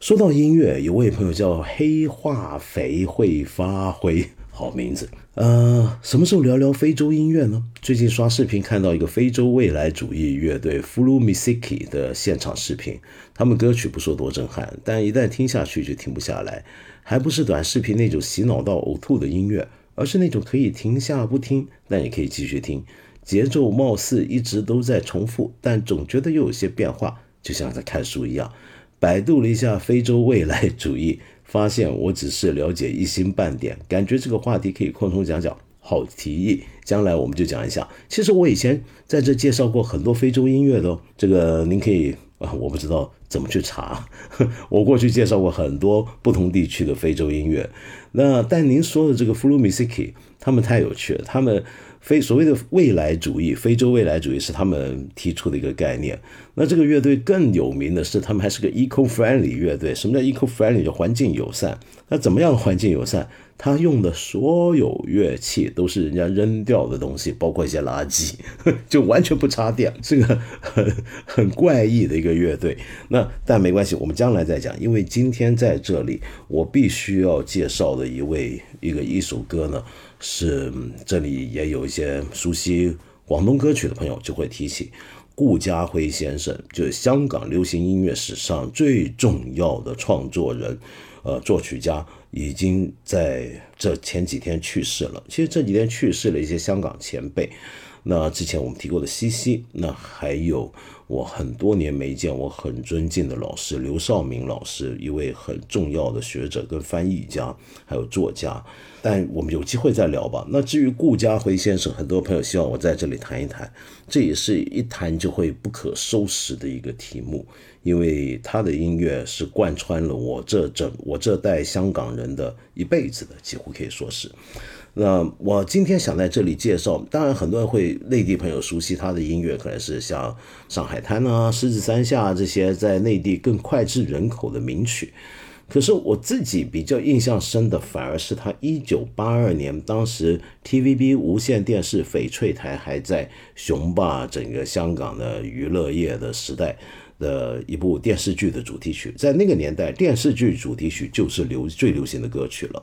说到音乐，有位朋友叫黑化肥会发挥，好名字。呃，什么时候聊聊非洲音乐呢？最近刷视频看到一个非洲未来主义乐队 Flu Misiki 的现场视频，他们歌曲不说多震撼，但一旦听下去就停不下来。还不是短视频那种洗脑到呕吐的音乐，而是那种可以停下不听，但也可以继续听。节奏貌似一直都在重复，但总觉得又有些变化，就像在看书一样。百度了一下非洲未来主义，发现我只是了解一星半点，感觉这个话题可以空中讲讲，好提议，将来我们就讲一下。其实我以前在这介绍过很多非洲音乐的，这个您可以啊，我不知道怎么去查，我过去介绍过很多不同地区的非洲音乐，那但您说的这个 Flu Misiki，他们太有趣了，他们。非所谓的未来主义，非洲未来主义是他们提出的一个概念。那这个乐队更有名的是，他们还是个 eco-friendly 乐队。什么叫 eco-friendly？就环境友善。那怎么样环境友善？他用的所有乐器都是人家扔掉的东西，包括一些垃圾，就完全不插电，是个 很很怪异的一个乐队。那但没关系，我们将来再讲。因为今天在这里，我必须要介绍的一位一个一首歌呢。是这里也有一些熟悉广东歌曲的朋友就会提起顾嘉辉先生，就是香港流行音乐史上最重要的创作人，呃，作曲家，已经在这前几天去世了。其实这几天去世了一些香港前辈，那之前我们提过的西西，那还有。我很多年没见，我很尊敬的老师刘少明老师，一位很重要的学者跟翻译家，还有作家。但我们有机会再聊吧。那至于顾家辉先生，很多朋友希望我在这里谈一谈，这也是一谈就会不可收拾的一个题目，因为他的音乐是贯穿了我这整我这代香港人的一辈子的，几乎可以说是。那我今天想在这里介绍，当然很多人会内地朋友熟悉他的音乐，可能是像《上海滩》啊、《狮子山下》这些在内地更脍炙人口的名曲。可是我自己比较印象深的，反而是他一九八二年，当时 TVB 无线电视翡翠台还在雄霸整个香港的娱乐业的时代的一部电视剧的主题曲。在那个年代，电视剧主题曲就是流最流行的歌曲了。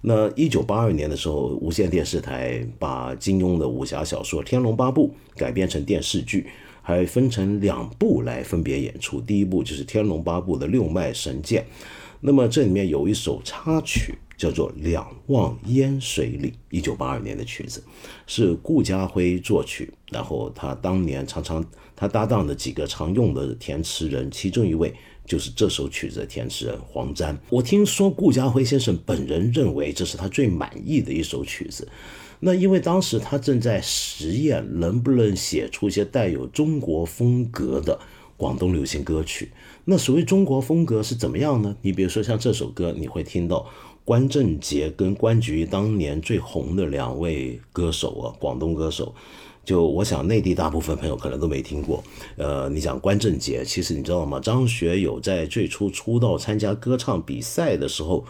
那一九八二年的时候，无线电视台把金庸的武侠小说《天龙八部》改编成电视剧，还分成两部来分别演出。第一部就是《天龙八部》的六脉神剑，那么这里面有一首插曲叫做《两望烟水里》，一九八二年的曲子，是顾嘉辉作曲，然后他当年常常他搭档的几个常用的填词人，其中一位。就是这首曲子的填词人黄沾，我听说顾嘉辉先生本人认为这是他最满意的一首曲子。那因为当时他正在实验能不能写出一些带有中国风格的广东流行歌曲。那所谓中国风格是怎么样呢？你比如说像这首歌，你会听到关正杰跟关菊当年最红的两位歌手啊，广东歌手。就我想，内地大部分朋友可能都没听过。呃，你讲关正杰，其实你知道吗？张学友在最初出道参加歌唱比赛的时候，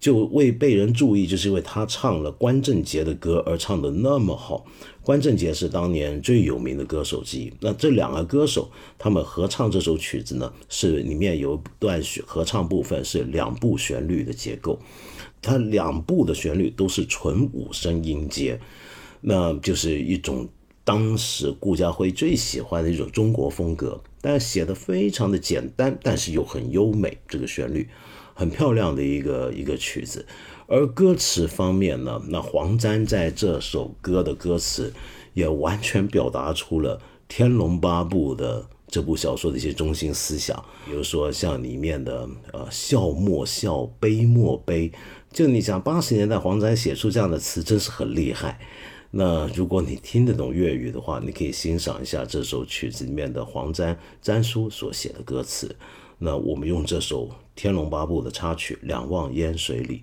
就未被人注意，就是因为他唱了关正杰的歌而唱的那么好。关正杰是当年最有名的歌手之一。那这两个歌手他们合唱这首曲子呢，是里面有一段合唱部分是两部旋律的结构，它两部的旋律都是纯五声音阶，那就是一种。当时顾家辉最喜欢的一种中国风格，但写的非常的简单，但是又很优美。这个旋律很漂亮的一个一个曲子。而歌词方面呢，那黄沾在这首歌的歌词也完全表达出了《天龙八部》的这部小说的一些中心思想，比如说像里面的呃笑莫笑，悲莫悲。就你想八十年代黄沾写出这样的词，真是很厉害。那如果你听得懂粤语的话，你可以欣赏一下这首曲子里面的黄沾沾叔所写的歌词。那我们用这首《天龙八部》的插曲《两望烟水里》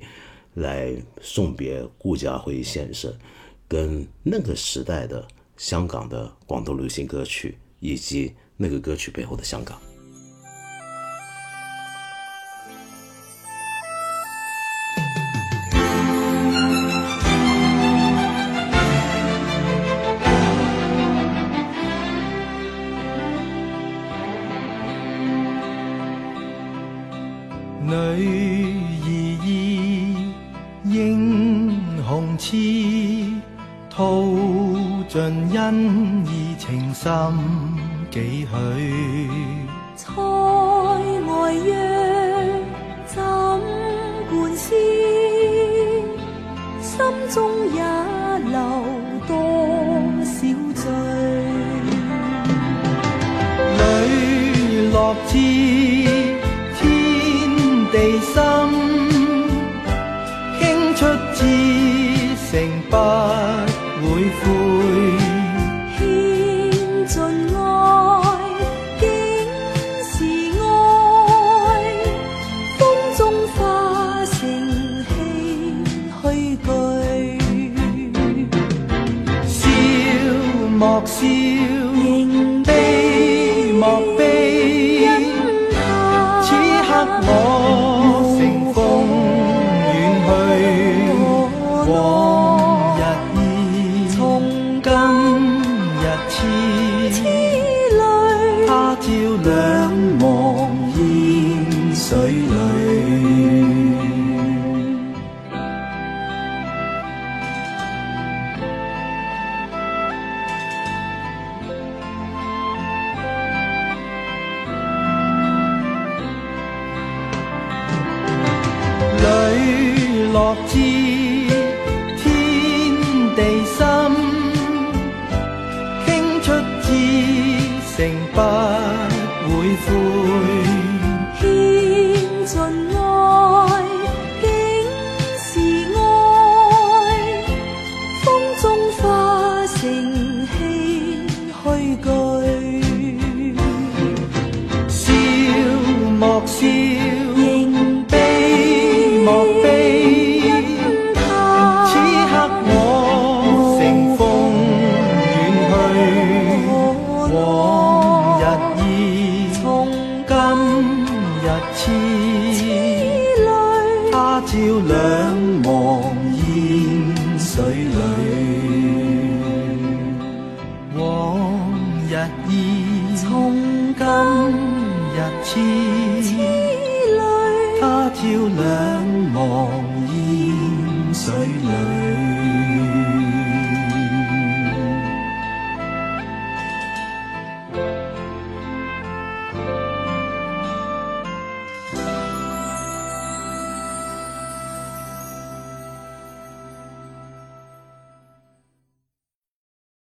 来送别顾家辉先生，跟那个时代的香港的广东流行歌曲，以及那个歌曲背后的香港。心几许？塞外约怎管思？心中也留多少醉？里落知天地心，倾出至成不。